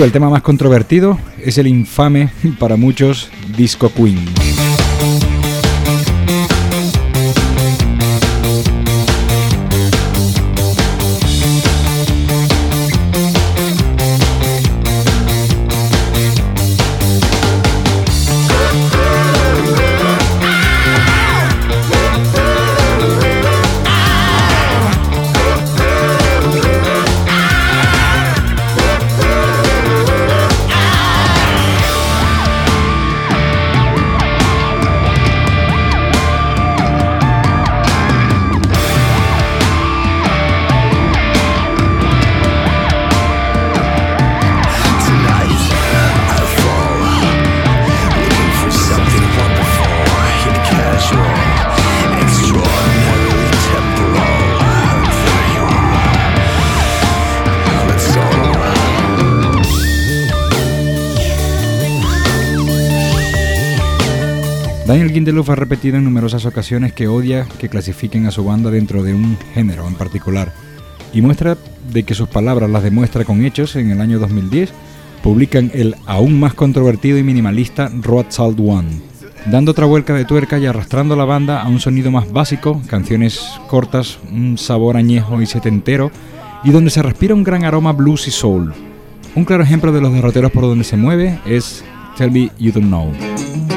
El tema más controvertido es el infame para muchos Disco Queen. Daniel Gindelof ha repetido en numerosas ocasiones que odia que clasifiquen a su banda dentro de un género en particular, y muestra de que sus palabras las demuestra con hechos en el año 2010, publican el aún más controvertido y minimalista Road Salt One, dando otra vuelta de tuerca y arrastrando a la banda a un sonido más básico, canciones cortas, un sabor añejo y setentero, y donde se respira un gran aroma blues y soul. Un claro ejemplo de los derroteros por donde se mueve es Tell Me You Don't Know.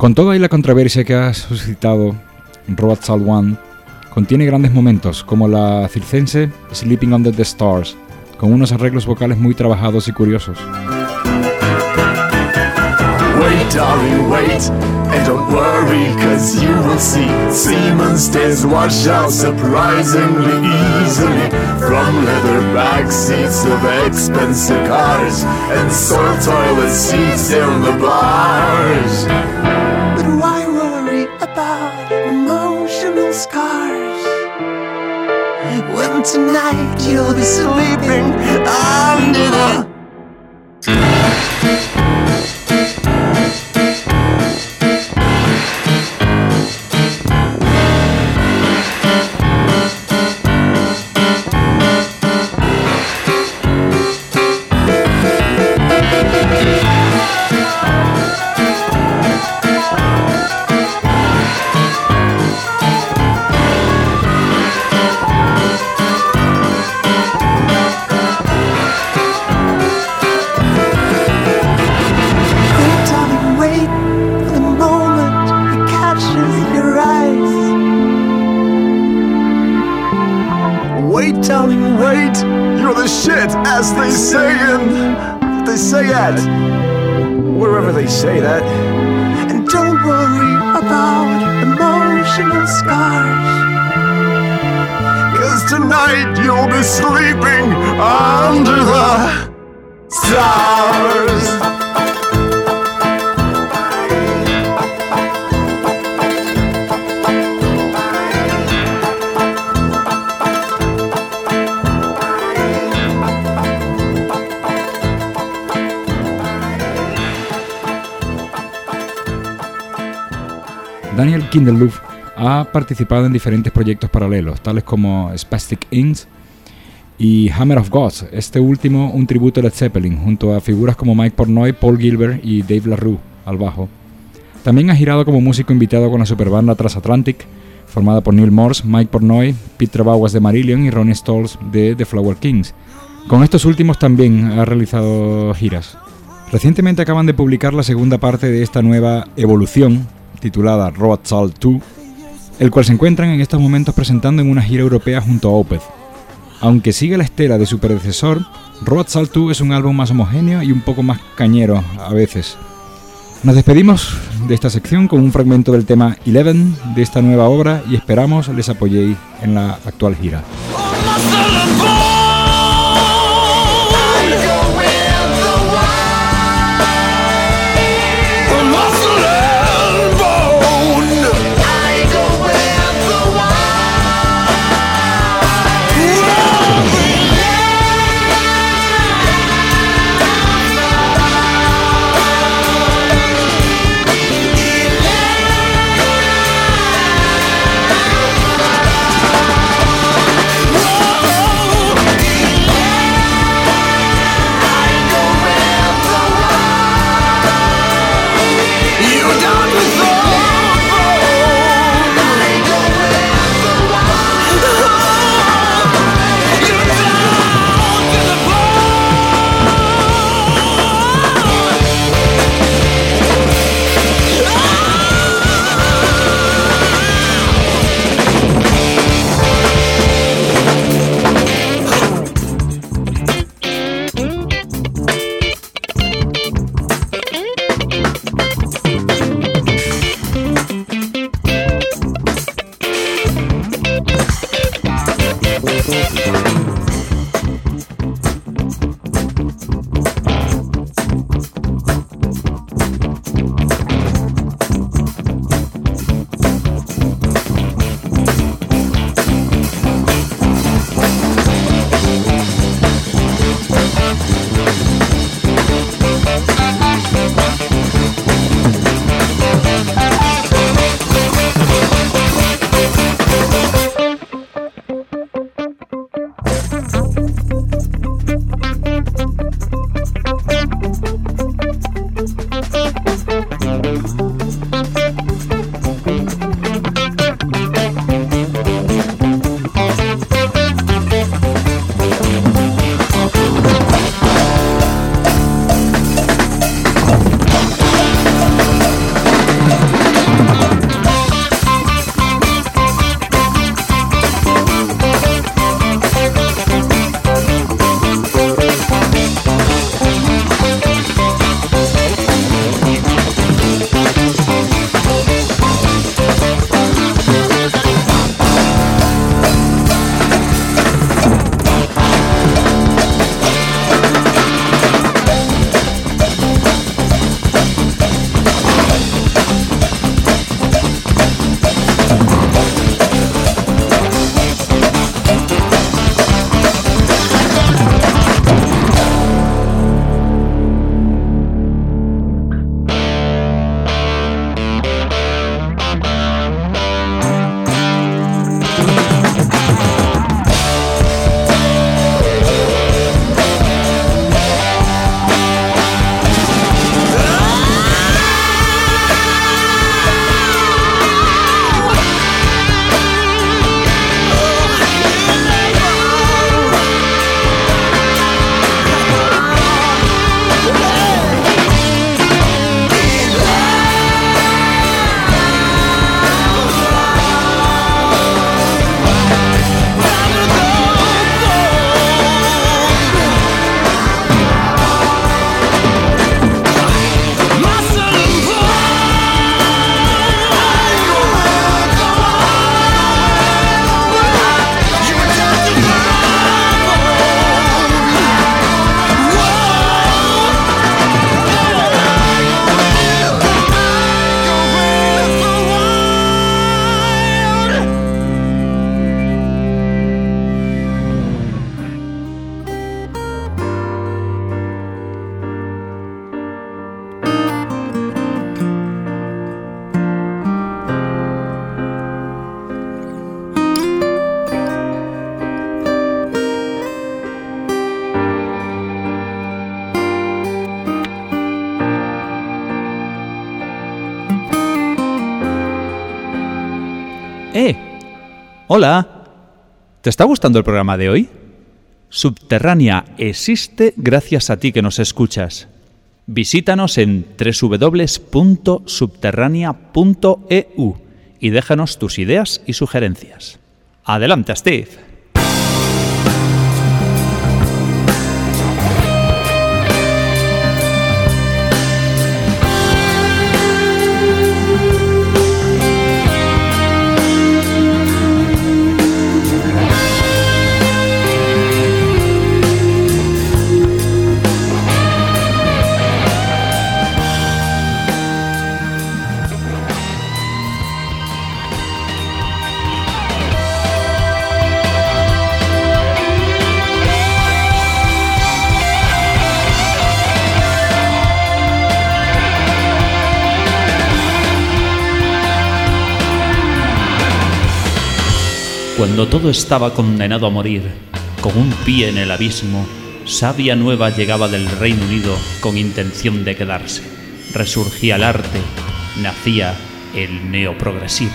Con toda y la controversia que ha suscitado Road Salt One, contiene grandes momentos, como la circense Sleeping Under the Stars, con unos arreglos vocales muy trabajados y curiosos. And don't worry, cause you will see seaman stays wash out surprisingly easily from leather back seats of expensive cars and soil toilet seats in the bars. But why worry about emotional scars? When tonight you'll be sleeping under the participado en diferentes proyectos paralelos, tales como Spastic Inc. y Hammer of Gods, este último un tributo a Led Zeppelin, junto a figuras como Mike Portnoy, Paul Gilbert y Dave LaRue al bajo. También ha girado como músico invitado con la superbanda Transatlantic, formada por Neil Morse, Mike Portnoy, Pete Travaguas de Marillion y Ronnie Stolz de The Flower Kings. Con estos últimos también ha realizado giras. Recientemente acaban de publicar la segunda parte de esta nueva evolución, titulada Road Salt 2, el cual se encuentran en estos momentos presentando en una gira europea junto a Opeth. Aunque sigue la estela de su predecesor, Road Salt 2 es un álbum más homogéneo y un poco más cañero a veces. Nos despedimos de esta sección con un fragmento del tema Eleven de esta nueva obra y esperamos les apoyéis en la actual gira. Hola. ¿Te está gustando el programa de hoy? Subterránea existe gracias a ti que nos escuchas. Visítanos en www.subterránea.eu y déjanos tus ideas y sugerencias. Adelante, Steve. Cuando todo estaba condenado a morir, con un pie en el abismo, sabia nueva llegaba del Reino Unido con intención de quedarse. Resurgía el arte, nacía el neoprogresivo.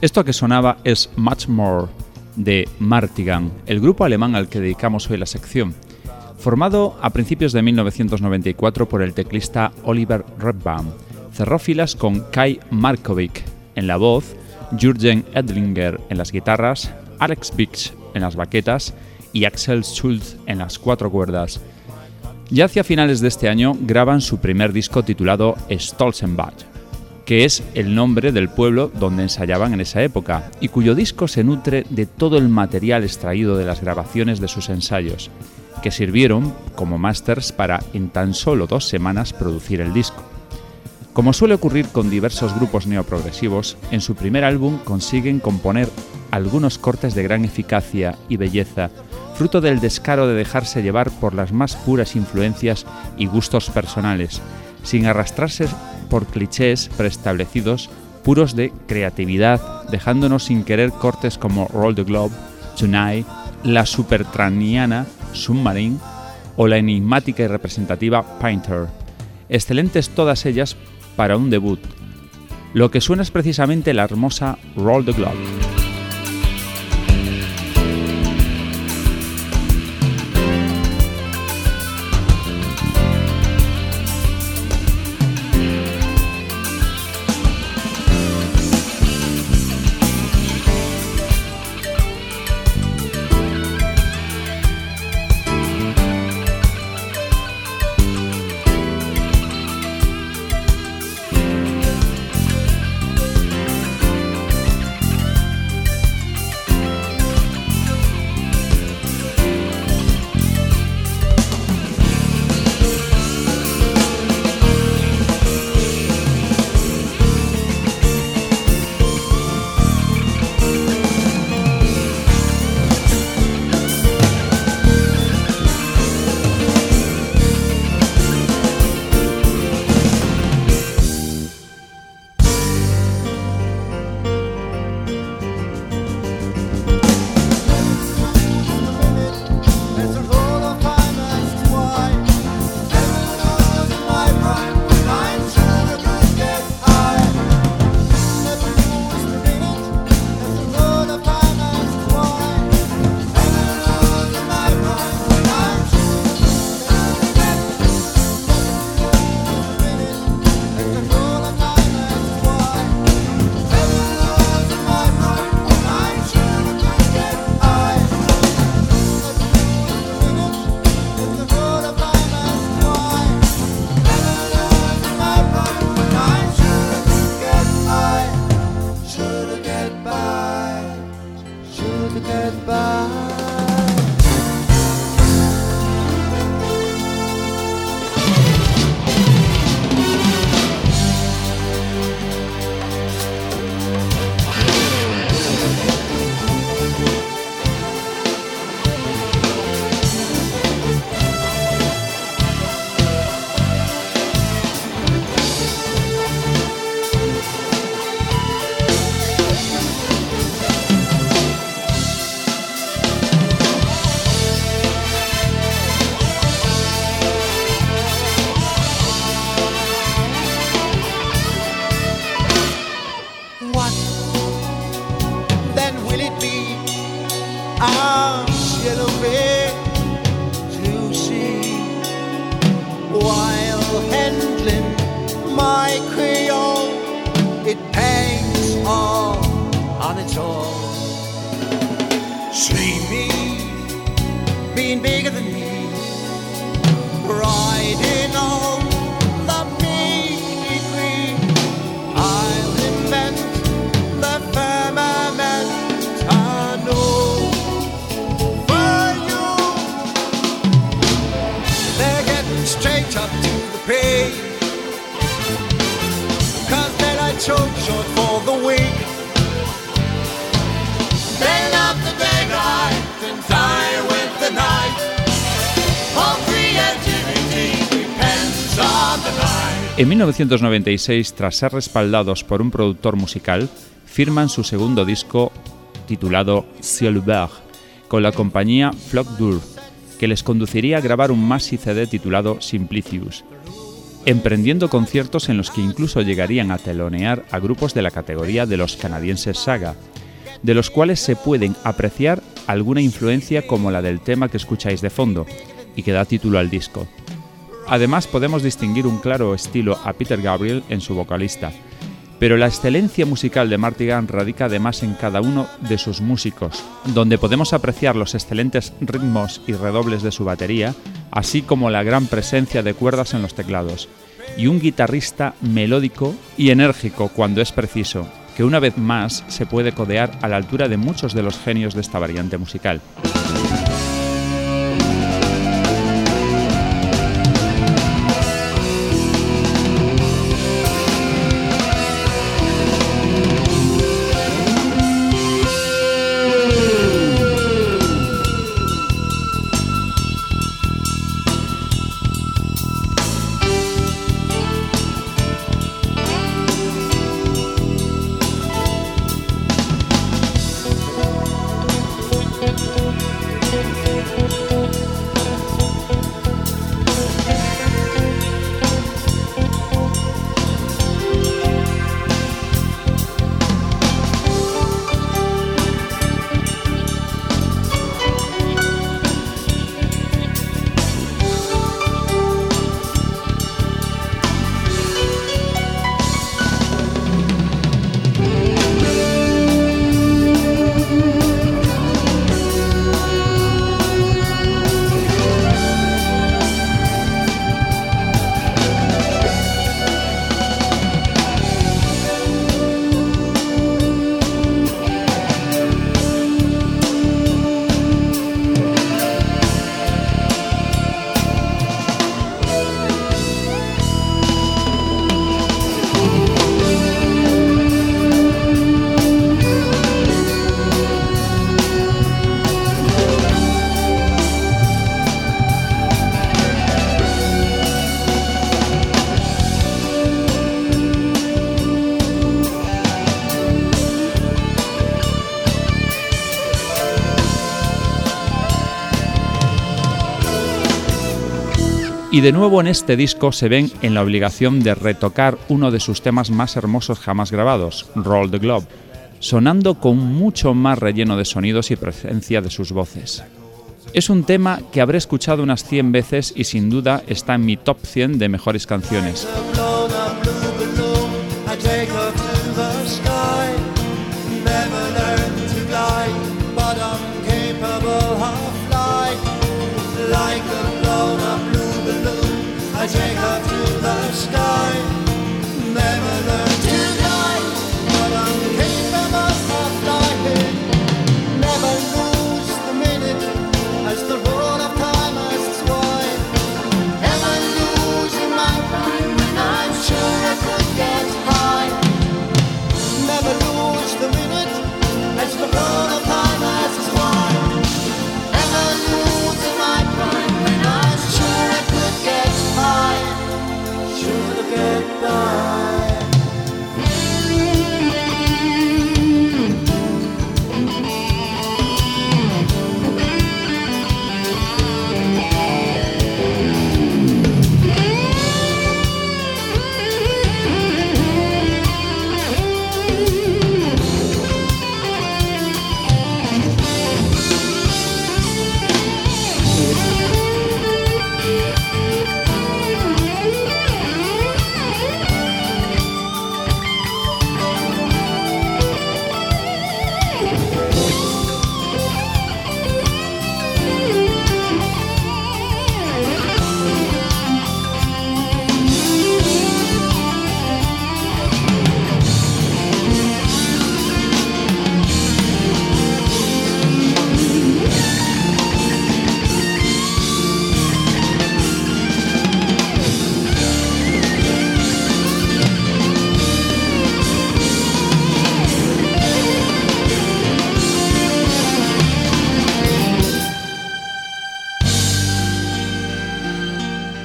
Esto que sonaba es Much More de Martigan, el grupo alemán al que dedicamos hoy la sección. Formado a principios de 1994 por el teclista Oliver Redbaum, cerró filas con Kai Markovic en la voz, Jürgen Edlinger en las guitarras, Alex Bix en las baquetas y Axel Schulz en las cuatro cuerdas. Ya hacia finales de este año graban su primer disco titulado Stolzenbach, que es el nombre del pueblo donde ensayaban en esa época y cuyo disco se nutre de todo el material extraído de las grabaciones de sus ensayos, que sirvieron como masters para en tan solo dos semanas producir el disco. Como suele ocurrir con diversos grupos neoprogresivos, en su primer álbum consiguen componer algunos cortes de gran eficacia y belleza, fruto del descaro de dejarse llevar por las más puras influencias y gustos personales, sin arrastrarse por clichés preestablecidos puros de creatividad, dejándonos sin querer cortes como Roll the Globe, Tonight, la supertraniana Submarine o la enigmática y representativa Painter. Excelentes todas ellas para un debut. Lo que suena es precisamente la hermosa Roll the Globe. 1996, tras ser respaldados por un productor musical, firman su segundo disco titulado Ciel ouvert con la compañía Flock Dur, que les conduciría a grabar un maxi CD titulado Simplicius, emprendiendo conciertos en los que incluso llegarían a telonear a grupos de la categoría de los canadienses Saga, de los cuales se pueden apreciar alguna influencia como la del tema que escucháis de fondo y que da título al disco. Además podemos distinguir un claro estilo a Peter Gabriel en su vocalista, pero la excelencia musical de Marty Gunn radica además en cada uno de sus músicos, donde podemos apreciar los excelentes ritmos y redobles de su batería, así como la gran presencia de cuerdas en los teclados, y un guitarrista melódico y enérgico cuando es preciso, que una vez más se puede codear a la altura de muchos de los genios de esta variante musical. Y de nuevo en este disco se ven en la obligación de retocar uno de sus temas más hermosos jamás grabados, Roll the Globe, sonando con mucho más relleno de sonidos y presencia de sus voces. Es un tema que habré escuchado unas 100 veces y sin duda está en mi top 100 de mejores canciones. always wake up to the sky. Never learn.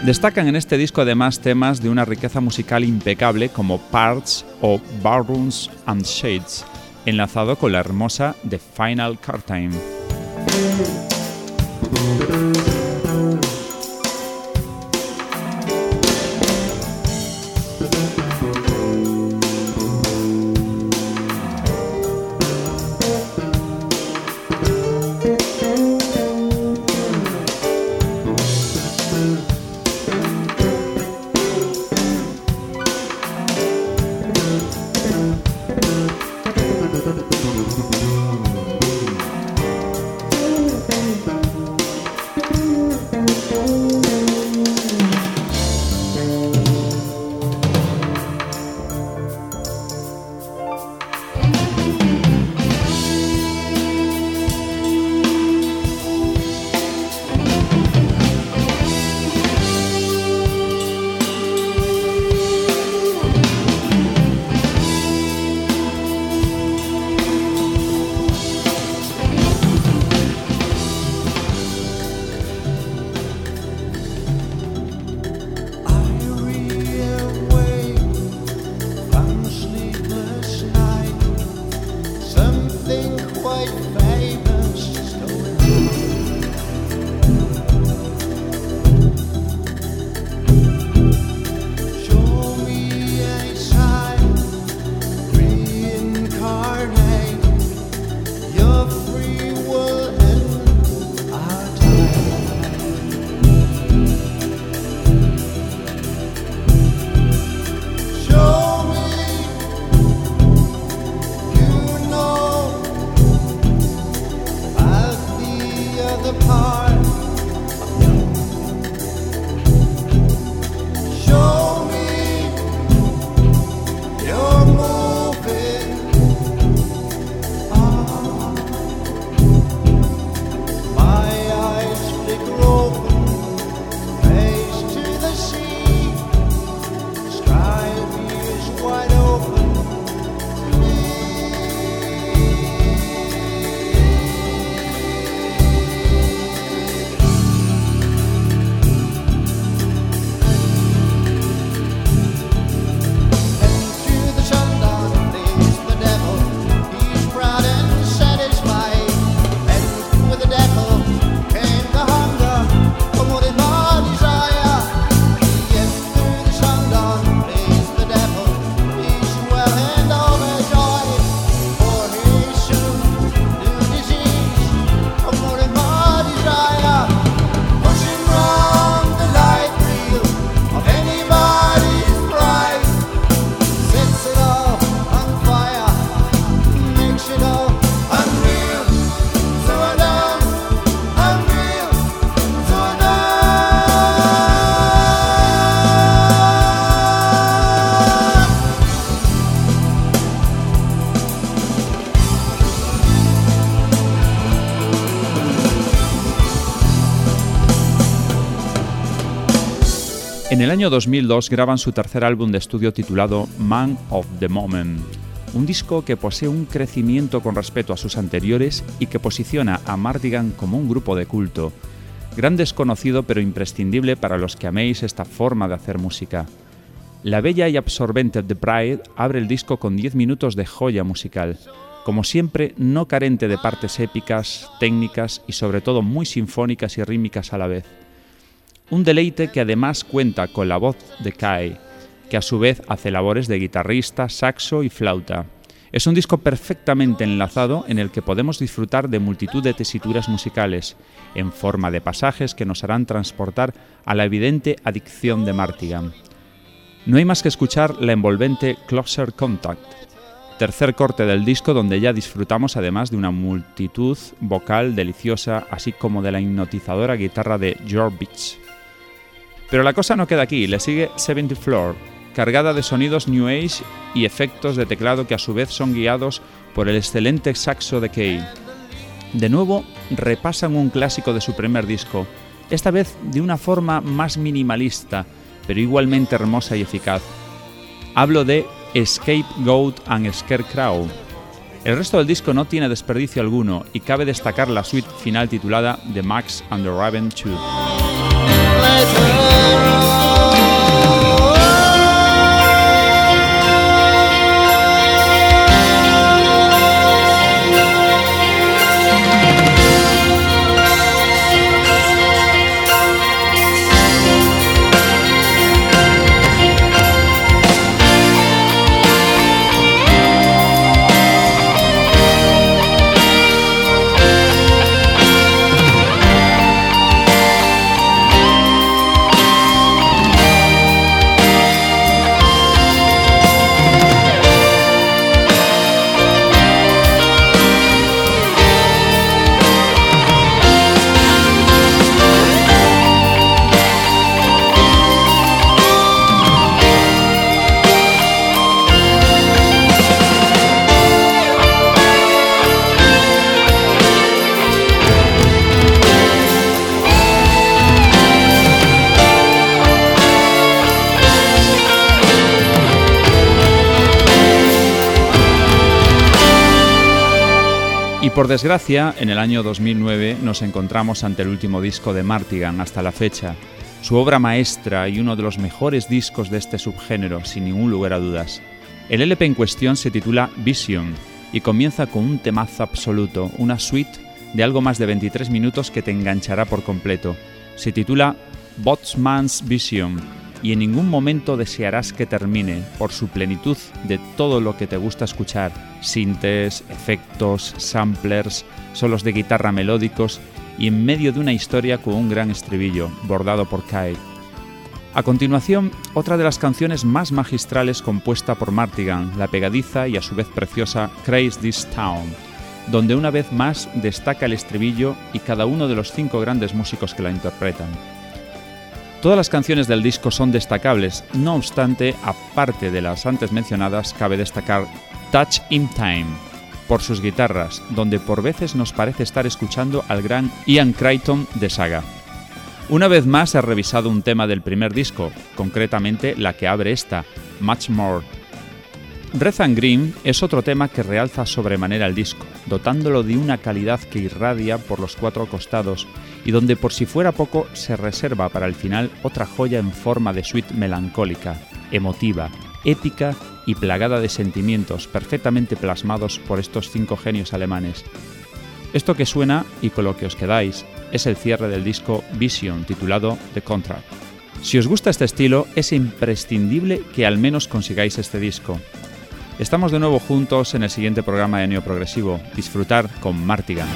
Destacan en este disco además temas de una riqueza musical impecable como Parts o Barrooms and Shades, enlazado con la hermosa The Final Car En el año 2002 graban su tercer álbum de estudio titulado Man of the Moment, un disco que posee un crecimiento con respecto a sus anteriores y que posiciona a Mardigan como un grupo de culto, gran desconocido pero imprescindible para los que améis esta forma de hacer música. La bella y absorbente The Bride abre el disco con 10 minutos de joya musical, como siempre no carente de partes épicas, técnicas y sobre todo muy sinfónicas y rítmicas a la vez. Un deleite que además cuenta con la voz de Kai, que a su vez hace labores de guitarrista, saxo y flauta. Es un disco perfectamente enlazado en el que podemos disfrutar de multitud de tesituras musicales, en forma de pasajes que nos harán transportar a la evidente adicción de Martigan. No hay más que escuchar la envolvente Closer Contact, tercer corte del disco donde ya disfrutamos además de una multitud vocal deliciosa, así como de la hipnotizadora guitarra de George Beach. Pero la cosa no queda aquí, le sigue 70 Floor, cargada de sonidos New Age y efectos de teclado que a su vez son guiados por el excelente saxo de Kay. De nuevo, repasan un clásico de su primer disco, esta vez de una forma más minimalista, pero igualmente hermosa y eficaz. Hablo de Scapegoat and Scarecrow. El resto del disco no tiene desperdicio alguno y cabe destacar la suite final titulada The Max and the Raven 2. Y por desgracia, en el año 2009 nos encontramos ante el último disco de Martigan hasta la fecha, su obra maestra y uno de los mejores discos de este subgénero, sin ningún lugar a dudas. El LP en cuestión se titula Vision y comienza con un temazo absoluto, una suite de algo más de 23 minutos que te enganchará por completo. Se titula Botsman's Vision y en ningún momento desearás que termine por su plenitud de todo lo que te gusta escuchar, sintes, efectos, samplers, solos de guitarra melódicos y en medio de una historia con un gran estribillo, bordado por Kai. A continuación, otra de las canciones más magistrales compuesta por Martigan, la pegadiza y a su vez preciosa Craze This Town, donde una vez más destaca el estribillo y cada uno de los cinco grandes músicos que la interpretan. Todas las canciones del disco son destacables, no obstante, aparte de las antes mencionadas, cabe destacar Touch in Time, por sus guitarras, donde por veces nos parece estar escuchando al gran Ian Crichton de Saga. Una vez más he revisado un tema del primer disco, concretamente la que abre esta, Much More. Red and Green es otro tema que realza sobremanera el disco, dotándolo de una calidad que irradia por los cuatro costados y donde por si fuera poco se reserva para el final otra joya en forma de suite melancólica, emotiva, épica y plagada de sentimientos perfectamente plasmados por estos cinco genios alemanes. Esto que suena y con lo que os quedáis es el cierre del disco Vision titulado The Contract. Si os gusta este estilo, es imprescindible que al menos consigáis este disco. Estamos de nuevo juntos en el siguiente programa de Neoprogresivo, Disfrutar con Martigan.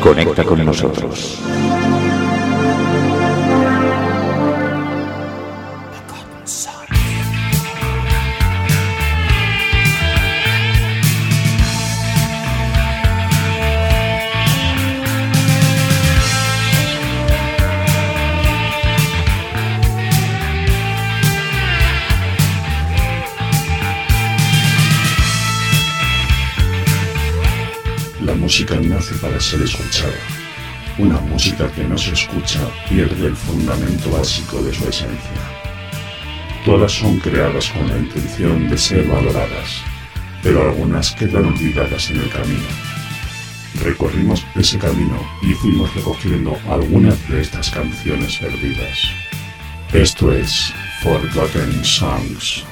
Conecta con nosotros. Escuchada. Una música que no se escucha pierde el fundamento básico de su esencia. Todas son creadas con la intención de ser valoradas, pero algunas quedan olvidadas en el camino. Recorrimos ese camino y fuimos recogiendo algunas de estas canciones perdidas. Esto es Forgotten Songs.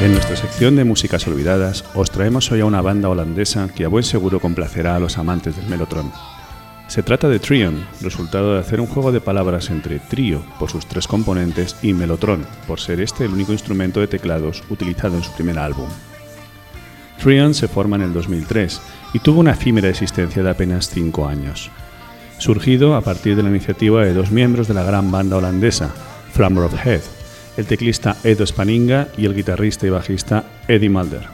En nuestra sección de músicas olvidadas os traemos hoy a una banda holandesa que a buen seguro complacerá a los amantes del melotron. Se trata de Trion, resultado de hacer un juego de palabras entre trío por sus tres componentes y melotron por ser este el único instrumento de teclados utilizado en su primer álbum. Trion se forma en el 2003 y tuvo una efímera existencia de apenas 5 años. Surgido a partir de la iniciativa de dos miembros de la gran banda holandesa, Flammer Head, el teclista Edo Spaninga y el guitarrista y bajista Eddie Mulder.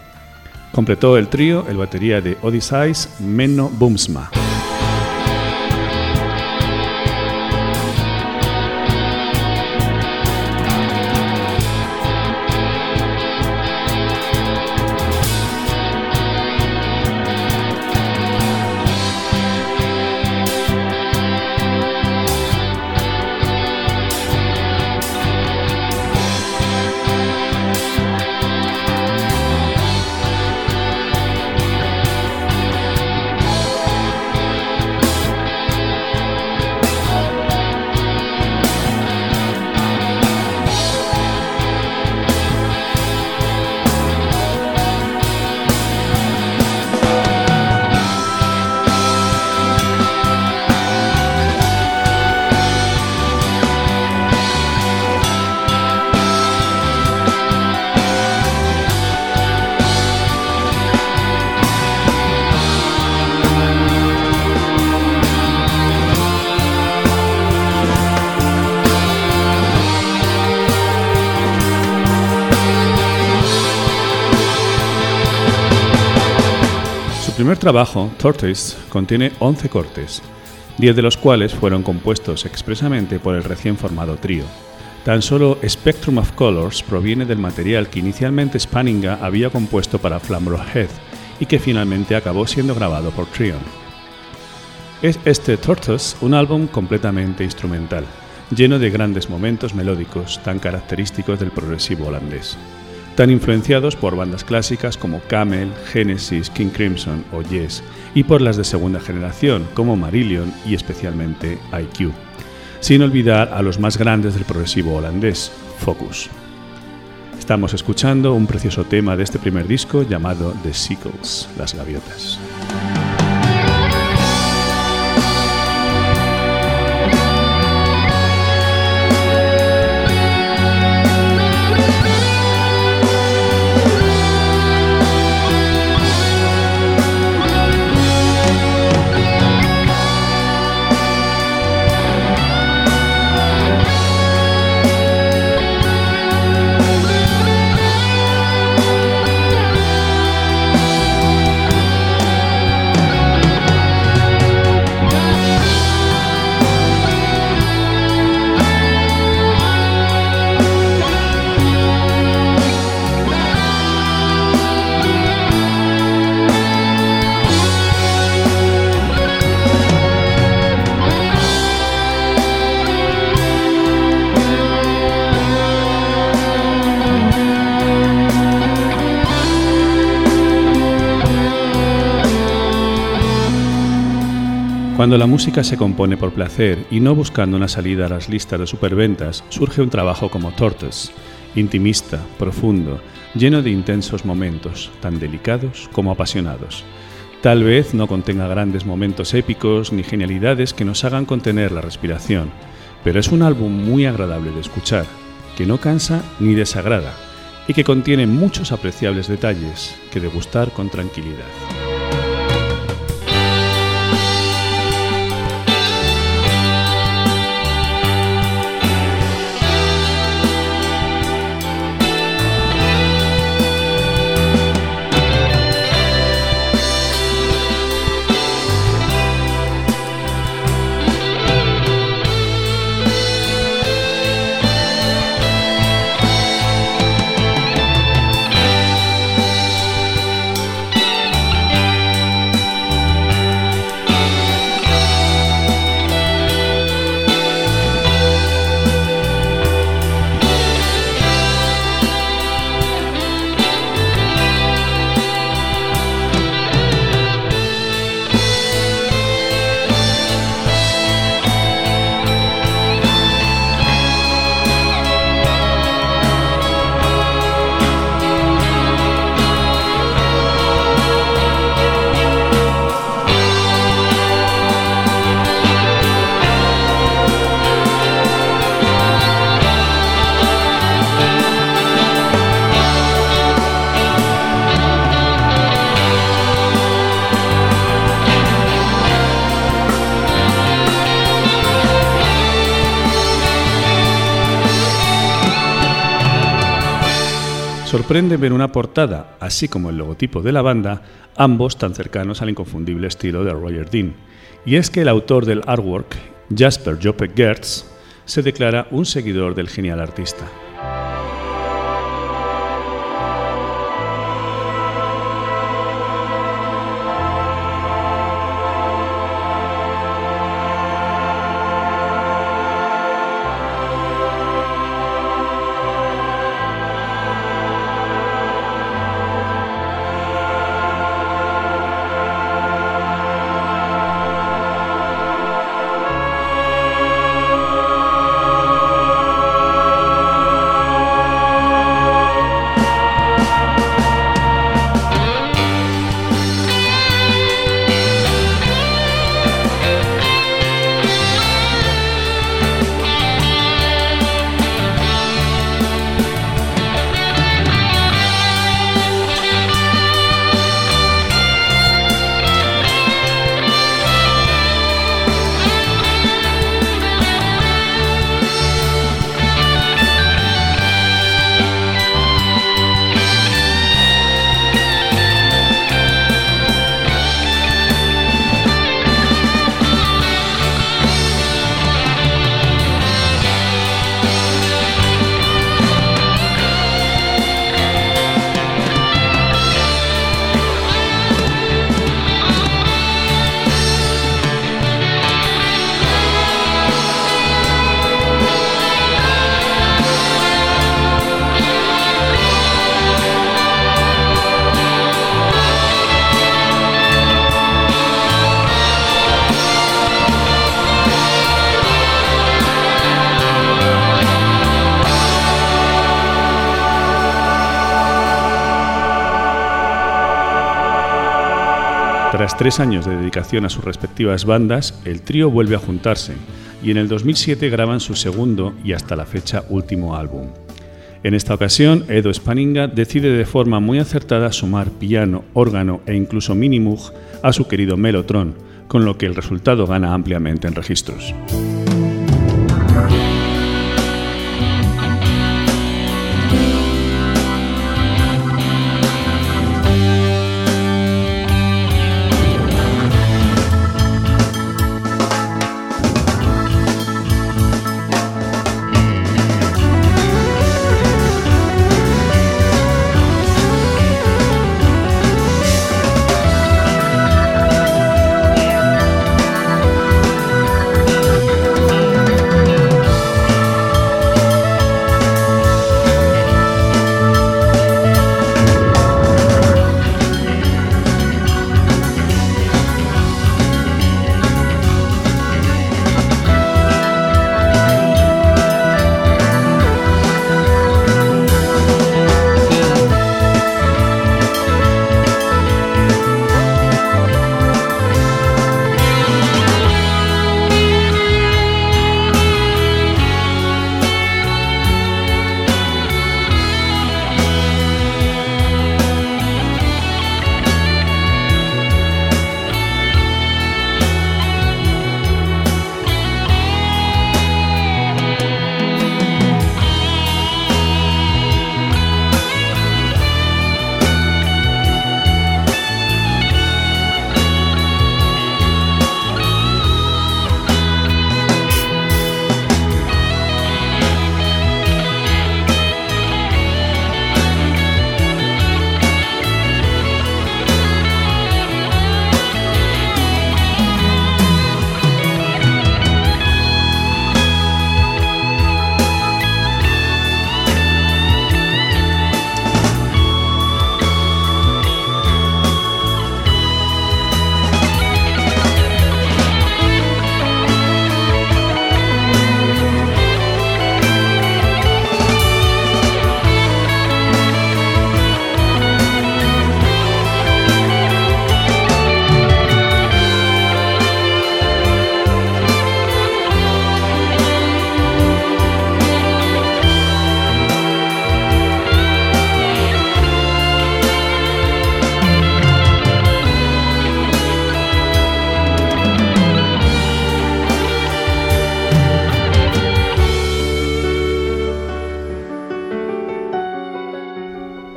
Completó el trío el batería de Odysseus Menno Boomsma. Trabajo, Tortoise, contiene 11 cortes, 10 de los cuales fueron compuestos expresamente por el recién formado trío. Tan solo Spectrum of Colors proviene del material que inicialmente Spanninga había compuesto para Flamrock Head y que finalmente acabó siendo grabado por Trion. Es este Tortoise un álbum completamente instrumental, lleno de grandes momentos melódicos tan característicos del progresivo holandés, tan influenciados por bandas clásicas como Camel, Genesis, King Crimson o Yes, y por las de segunda generación como Marillion y especialmente IQ, sin olvidar a los más grandes del progresivo holandés, Focus. Estamos escuchando un precioso tema de este primer disco llamado The Seagulls, las gaviotas. Cuando la música se compone por placer y no buscando una salida a las listas de superventas, surge un trabajo como Tortoise, intimista, profundo, lleno de intensos momentos, tan delicados como apasionados, Tal vez no contenga grandes momentos épicos ni genialidades que nos hagan contener la respiración, pero es un álbum muy agradable de escuchar, que no cansa ni desagrada y que contiene muchos apreciables detalles que degustar con tranquilidad. Sorprende ver una portada, así como el logotipo de la banda, ambos tan cercanos al inconfundible estilo de Roger Dean. Y es que el autor del artwork, Jasper Joppe Gertz, se declara un seguidor del genial artista. Tres años de dedicación a sus respectivas bandas, el trío vuelve a juntarse y en el 2007 graban su segundo y hasta la fecha último álbum. En esta ocasión, Edo Spaninga decide de forma muy acertada sumar piano, órgano e incluso Minimoog a su querido Mellotron, con lo que el resultado gana ampliamente en registros.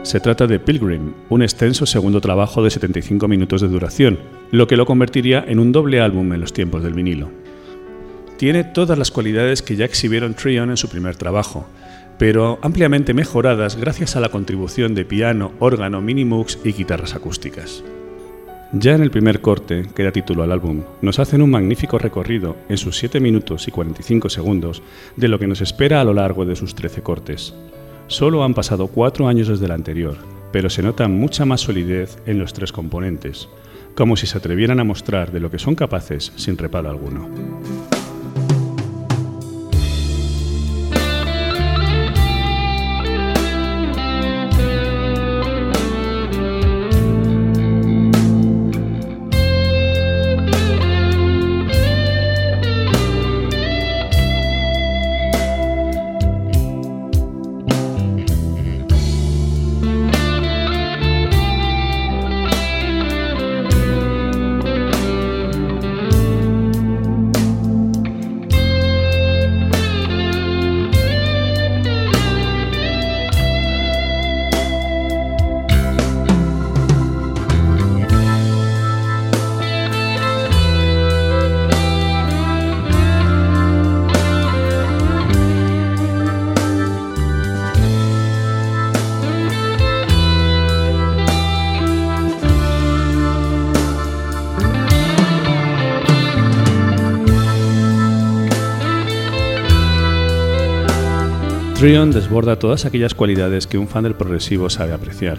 Se trata de Pilgrim, un extenso segundo trabajo de 75 minutos de duración, lo que lo convertiría en un doble álbum en los tiempos del vinilo. Tiene todas las cualidades que ya exhibieron Trion en su primer trabajo, pero ampliamente mejoradas gracias a la contribución de piano, órgano, minimux y guitarras acústicas. Ya en el primer corte, que da título al álbum, nos hacen un magnífico recorrido en sus 7 minutos y 45 segundos de lo que nos espera a lo largo de sus 13 cortes. Solo han pasado 4 años desde el anterior, pero se nota mucha más solidez en los tres componentes, como si se atrevieran a mostrar de lo que son capaces sin reparo alguno. Trion desborda todas aquellas cualidades que un fan del progresivo sabe apreciar.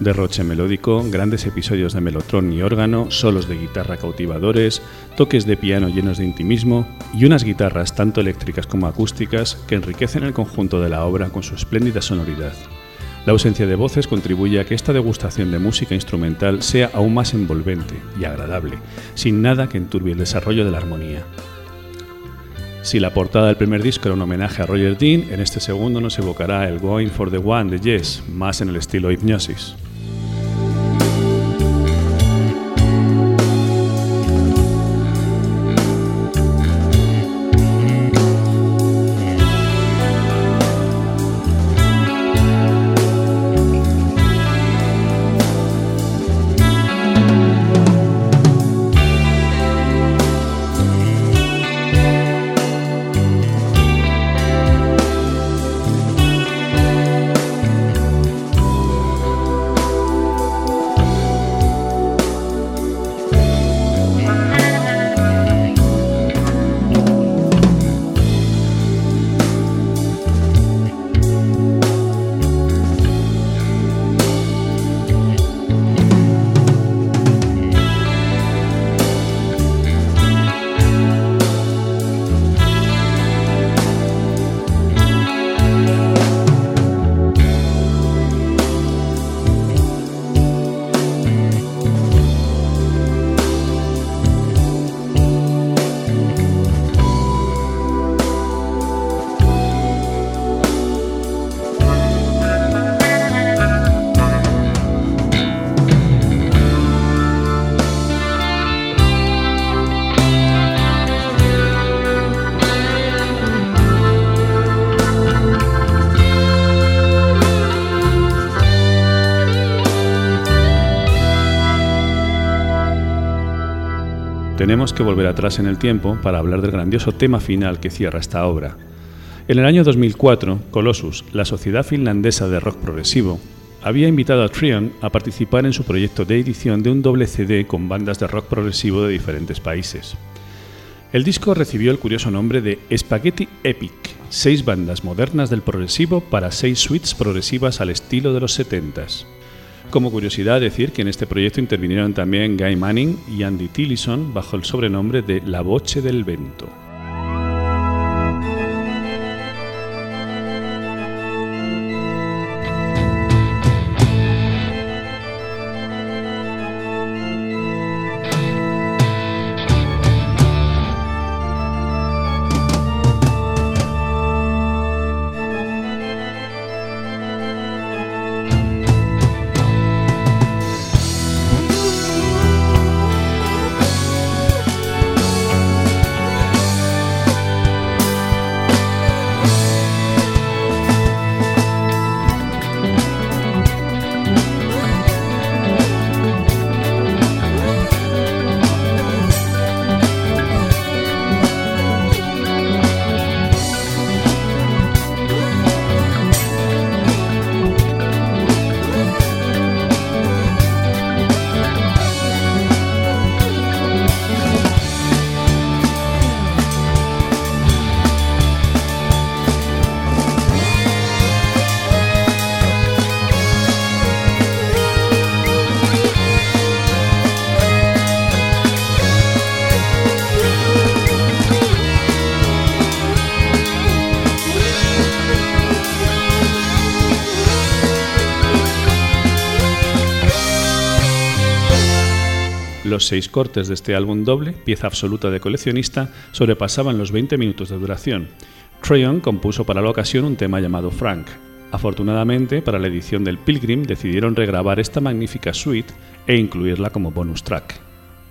Derroche melódico, grandes episodios de melotron y órgano, solos de guitarra cautivadores, toques de piano llenos de intimismo y unas guitarras tanto eléctricas como acústicas que enriquecen el conjunto de la obra con su espléndida sonoridad. La ausencia de voces contribuye a que esta degustación de música instrumental sea aún más envolvente y agradable, sin nada que enturbie el desarrollo de la armonía. Si la portada del primer disco era un homenaje a Roger Dean, en este segundo nos evocará el Going for the One de Yes, más en el estilo Hypnosis. Que volver atrás en el tiempo para hablar del grandioso tema final que cierra esta obra. En el año 2004, Colossus, la sociedad finlandesa de rock progresivo, había invitado a Trion a participar en su proyecto de edición de un doble CD con bandas de rock progresivo de diferentes países. El disco recibió el curioso nombre de Spaghetti Epic, seis bandas modernas del progresivo para seis suites progresivas al estilo de los 70s. Como curiosidad decir que en este proyecto intervinieron también Guy Manning y Andy Tillison bajo el sobrenombre de La Voce del Vento. Los seis cortes de este álbum doble, pieza absoluta de coleccionista, sobrepasaban los 20 minutos de duración. Trayon compuso para la ocasión un tema llamado Frank. Afortunadamente, para la edición del Pilgrim decidieron regrabar esta magnífica suite e incluirla como bonus track.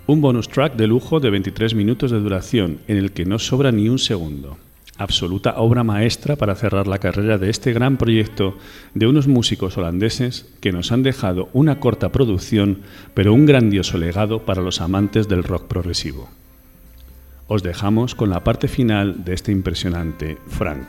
Un bonus track de lujo de 23 minutos de duración, en el que no sobra ni un segundo. Absoluta obra maestra para cerrar la carrera de este gran proyecto de unos músicos holandeses que nos han dejado una corta producción, pero un grandioso legado para los amantes del rock progresivo. Os dejamos con la parte final de este impresionante Frank.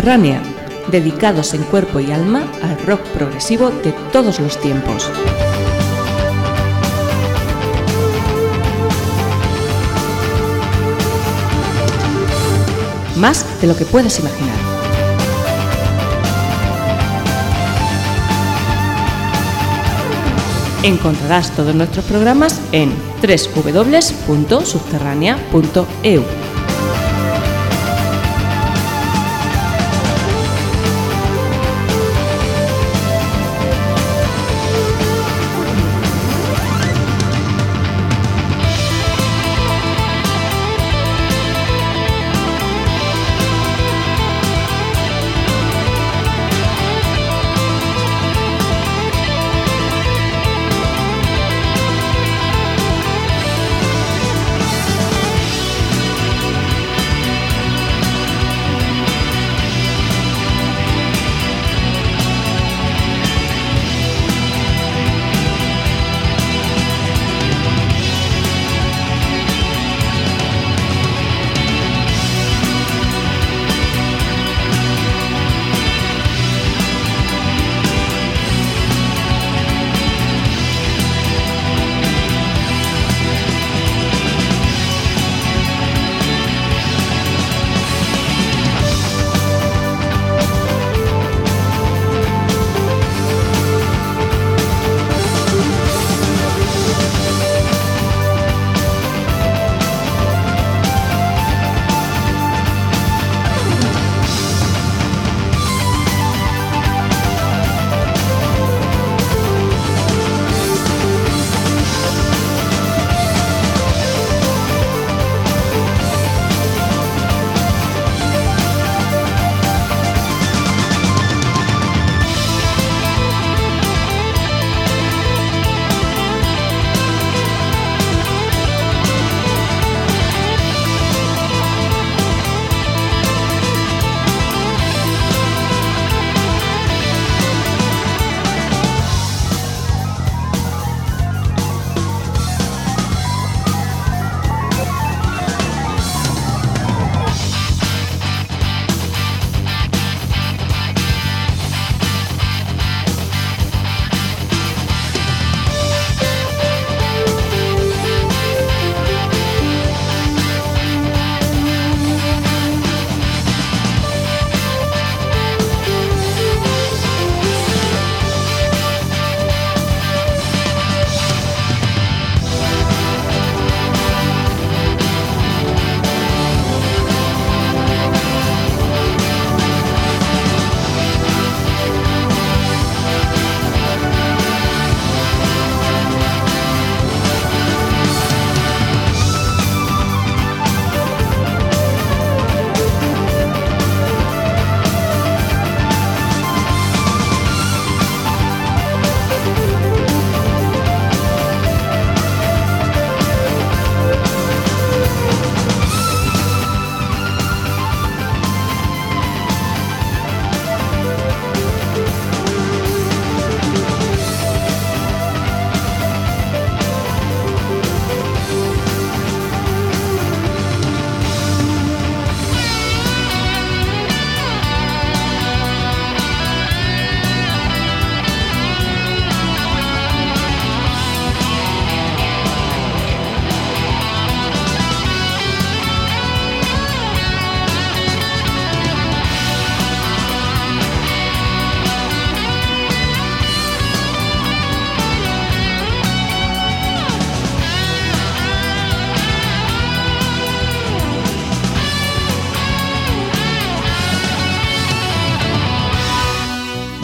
Subterránea, dedicados en cuerpo y alma al rock progresivo de todos los tiempos. Más de lo que puedes imaginar. Encontrarás todos nuestros programas en www.subterránea.eu.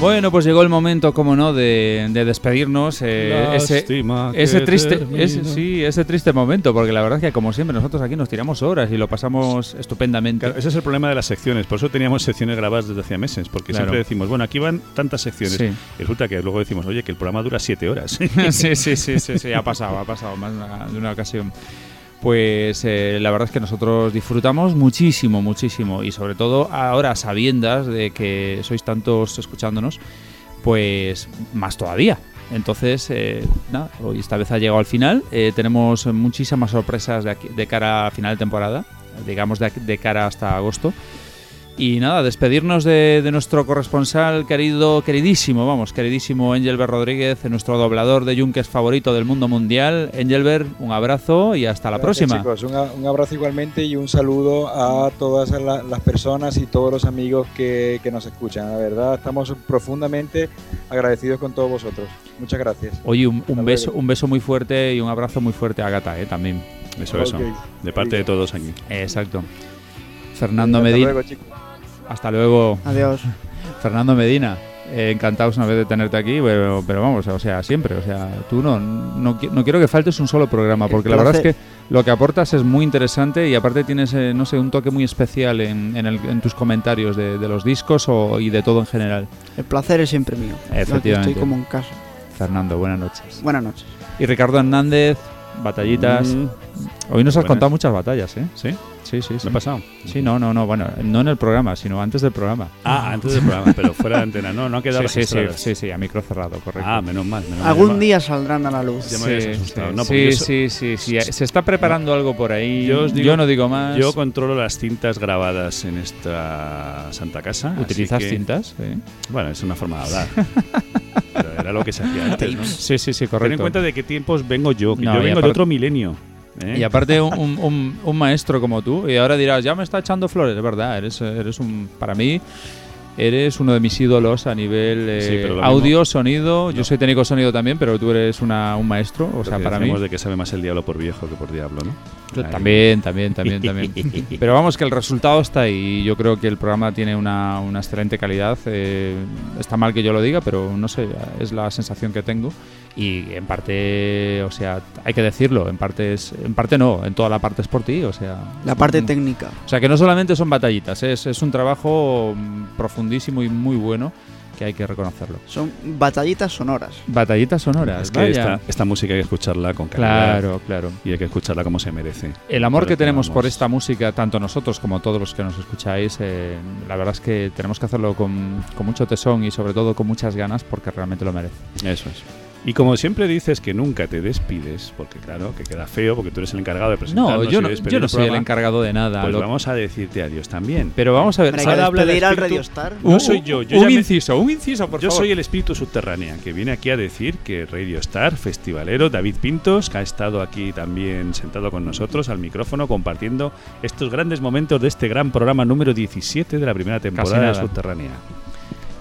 Bueno, pues llegó el momento, como no, de, de despedirnos. eh, ese ese triste, ese- sí, ese triste momento, porque la verdad es que como siempre nosotros aquí nos tiramos horas y lo pasamos estupendamente. Claro, ese es el problema de las secciones. Por eso teníamos secciones grabadas desde hacía meses. Porque Claro. siempre decimos, bueno, aquí van tantas secciones. Sí. Y resulta que luego decimos, oye, que el programa dura siete horas. sí, sí, sí, sí, sí, ha pasado, ha pasado más de una, de una ocasión. Pues eh, la verdad es que nosotros disfrutamos muchísimo, muchísimo y sobre todo ahora sabiendas de que sois tantos escuchándonos, pues más todavía. Entonces, eh, nada, hoy esta vez ha llegado al final. Eh, tenemos muchísimas sorpresas de, aquí- de cara a final de temporada, digamos de, de cara hasta agosto. Y nada, despedirnos de, de nuestro corresponsal querido, queridísimo, vamos, queridísimo Engelbert Rodríguez, nuestro doblador de Junkers favorito del mundo mundial. Engelbert, un abrazo y hasta la Gracias, próxima. chicos. Un, abrazo igualmente y un saludo a todas la- las personas y todos los amigos que, que nos escuchan. La verdad, estamos profundamente agradecidos con todos vosotros. Muchas gracias. Oye, un, beso, un beso muy fuerte y un abrazo muy fuerte a Gata, eh, también. Eso, eso. De parte de todos aquí. Exacto. Fernando Medina. Hasta luego. Adiós. Fernando Medina, eh, encantados una vez de tenerte aquí, pero, pero vamos, o sea, siempre, o sea, tú no, no, qui- no quiero que faltes un solo programa, porque la verdad es que lo que aportas es muy interesante y aparte tienes, eh, no sé, un toque muy especial en, en, el- en tus comentarios de, de los discos o, y de todo en general. El placer es siempre mío. Efectivamente. Estoy como en casa. Fernando, buenas noches. Buenas noches. Y Ricardo Hernández, batallitas. Mm, Hoy nos has buenas. contado muchas batallas, ¿eh? ¿Sí? Sí, sí, sí. ¿Me ha pasado? Sí, no, no, no, bueno, no en el programa, sino antes del programa. Ah, antes del programa, pero fuera de antena. No, no ha quedado sí, sí, sí, sí, sí, a micro cerrado, correcto. Ah, menos mal. Menos mal. Algún día saldrán a la luz. Ya me habías asustado. No, sí, yo so- sí, sí, sí. Se está preparando algo por ahí. Yo Yo, os digo- no digo más. Yo controlo las cintas grabadas en esta Santa Casa. ¿Utilizas que- cintas? Sí. Bueno, es una forma de hablar. Pero era lo que se hacía antes, ¿no? sí, sí, sí, Ten en correcto. cuenta de qué tiempos vengo yo, que No, yo vengo de otro milenio. ¿Eh? Y aparte un, un- un- maestro como tú, y ahora dirás, ya me está echando flores, es verdad, eres, eres un, para mí, eres uno de mis ídolos a nivel eh, Sí, audio, mismo- sonido, yo No. soy técnico sonido también, pero tú eres una, un maestro, o sea, para mí... de que sabe más el diablo por viejo que por diablo, ¿no? También, también, también, también. Pero vamos, que el resultado está ahí. y Yo creo que el programa tiene una, una excelente calidad. eh, está mal que yo lo diga, pero no sé, es la sensación que tengo. Y en parte, o sea, hay que decirlo, en parte es, en parte no, en toda la parte es por ti, o sea. La parte mm, técnica. O sea, que no solamente son batallitas, es, es un trabajo mm, profundísimo y muy bueno que hay que reconocerlo. Son batallitas sonoras. Batallitas sonoras, Es que vaya. esta, esta música hay que escucharla con calidad. Claro, claro. Y hay que escucharla como se merece. El amor Por que tenemos por esta música, tanto nosotros como todos los que nos escucháis, eh, la verdad es que tenemos que hacerlo con, con mucho tesón y sobre todo con muchas ganas porque realmente lo merece. Eso es. Y como siempre dices que nunca te despides, porque claro, que queda feo, porque tú eres el encargado de presentarnos No, yo y no, despedir yo no el soy el encargado de nada. Pues lo- vamos a decirte adiós también. Pero vamos a ver, que habla del al espíritu- Radio Star. No Un- soy yo, yo un ya me- inciso, un inciso, por Yo favor. soy el espíritu subterránea que viene aquí a decir que Radio Star, festivalero, David Pintos, que ha estado aquí también sentado con nosotros al micrófono compartiendo estos grandes momentos de este gran programa número 17 de la primera temporada de. Subterránea.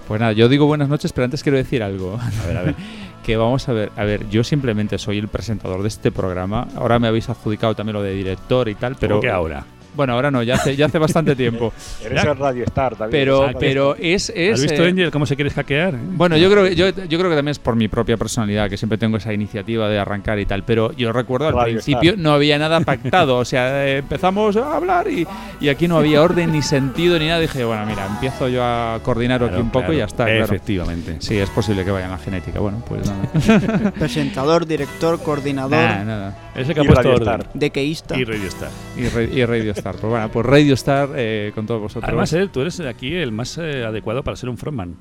Pues nada, yo digo buenas noches, pero antes quiero decir algo. A ver, a ver. que vamos a ver, a ver, yo simplemente soy el presentador de este programa. Ahora me habéis adjudicado también lo de director y tal, pero ¿Cómo que ahora? Bueno, ahora no, ya hace, ya hace bastante tiempo. Eres el Radio Star, David. Pero, pero es, es ¿Has visto, eh, Angel, cómo se quiere hackear? eh? Bueno, yo creo, que- yo, yo creo que también es por mi propia personalidad, que siempre tengo esa iniciativa de arrancar y tal. Pero yo recuerdo al Radio principio Star. no había nada pactado. O sea, eh, empezamos a hablar y, y aquí no había orden ni sentido ni nada. Dije, bueno, mira, empiezo yo a coordinar aquí Claro, un poco y ya está. claro. claro. Efectivamente. Sí, es posible que vaya en la genética. Bueno, pues nada. Presentador, director, coordinador, nada, nada. Es el que ha Y puesto Radio orden. Star. dequeísta. Y Radio Star. Y, y Radio Star. Pues bueno, pues Radio Star eh, con todos vosotros. Además, eh, tú eres aquí el más eh, adecuado para ser un frontman.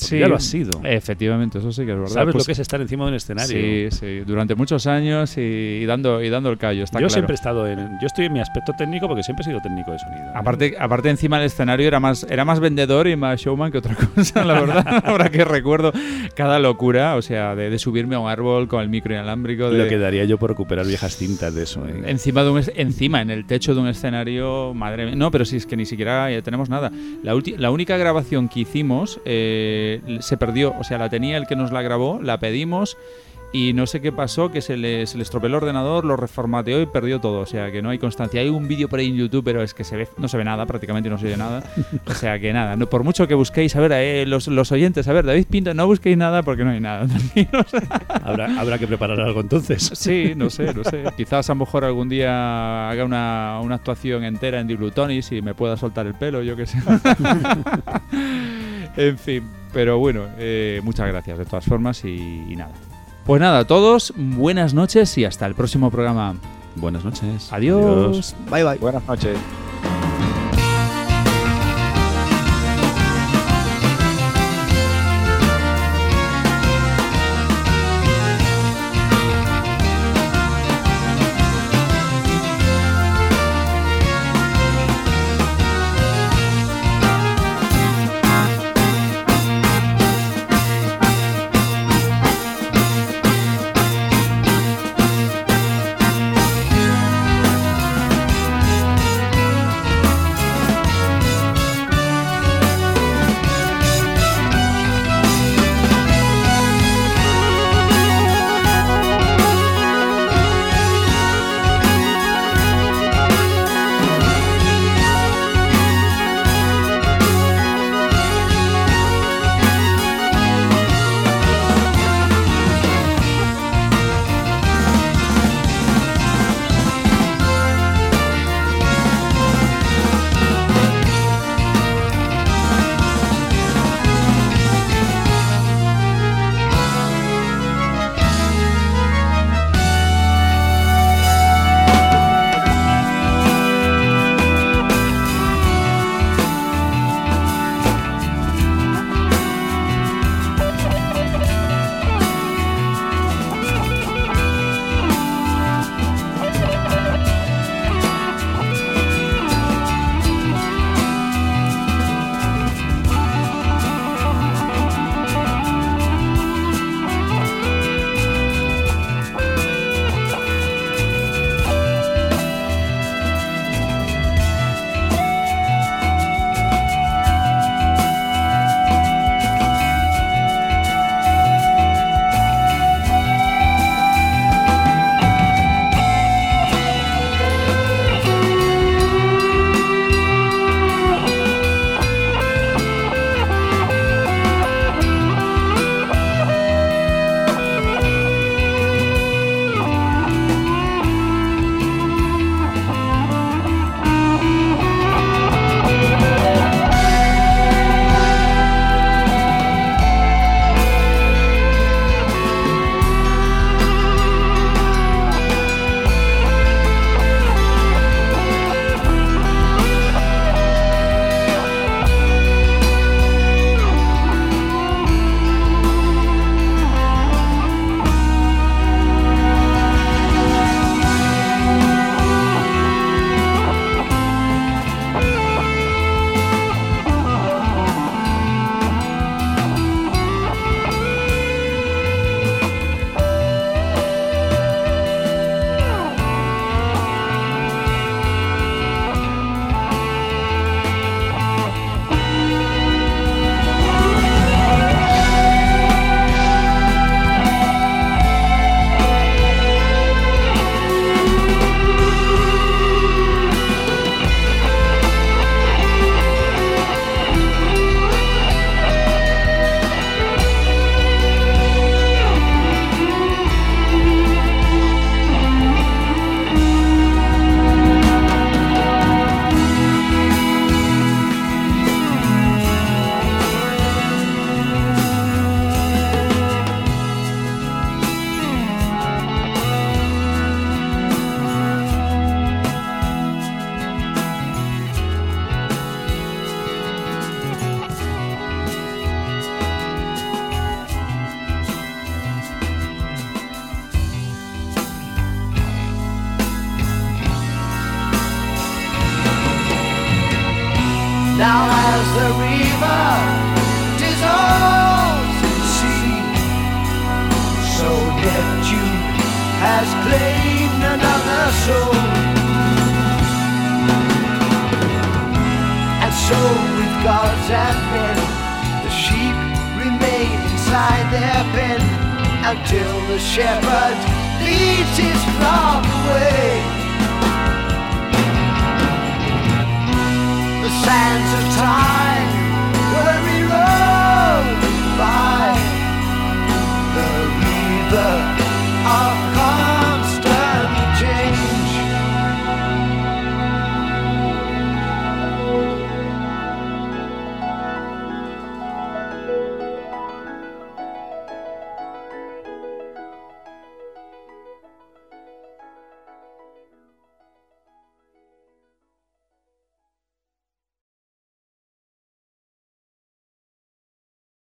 Sí, ya lo has sido. Efectivamente, eso sí que es verdad. Sabes Pues lo que es estar encima de un escenario. Sí, sí, durante muchos años y, y dando, y dando el callo, está yo claro. siempre he estado en. Yo estoy en mi aspecto técnico porque siempre he sido técnico de sonido. ¿eh? Aparte, aparte encima del escenario era más, era más vendedor y más showman que otra cosa, la verdad. Ahora que recuerdo cada locura, o sea, de, de subirme a un árbol con el micro inalámbrico, de, Lo que daría yo por recuperar viejas cintas de eso. ¿eh? encima de un encima en el techo de un escenario, madre mía. No, pero si es que ni siquiera eh, tenemos nada. La, ulti- la única grabación que hicimos eh, se perdió, o sea, la tenía el que nos la grabó, la pedimos y no sé qué pasó, que se le, se le estropeó el ordenador, lo reformateó y perdió todo. O sea, que no hay constancia. Hay un vídeo por ahí en YouTube, pero es que se ve, no se ve nada, prácticamente no se oye nada. O sea, que nada, no, por mucho que busquéis, a ver, eh, los, los oyentes, a ver, David Pinto, no busquéis nada porque no hay nada. Habrá, habrá que preparar algo entonces. Sí, no sé, no sé. Quizás a lo mejor algún día haga una, una actuación entera en Diblutonis y me pueda soltar el pelo, yo qué sé. en fin, pero bueno, eh, muchas gracias de todas formas y, y nada. Pues nada, a todos, buenas noches y hasta el próximo programa. Buenas noches. Adiós. Bye bye. Buenas noches.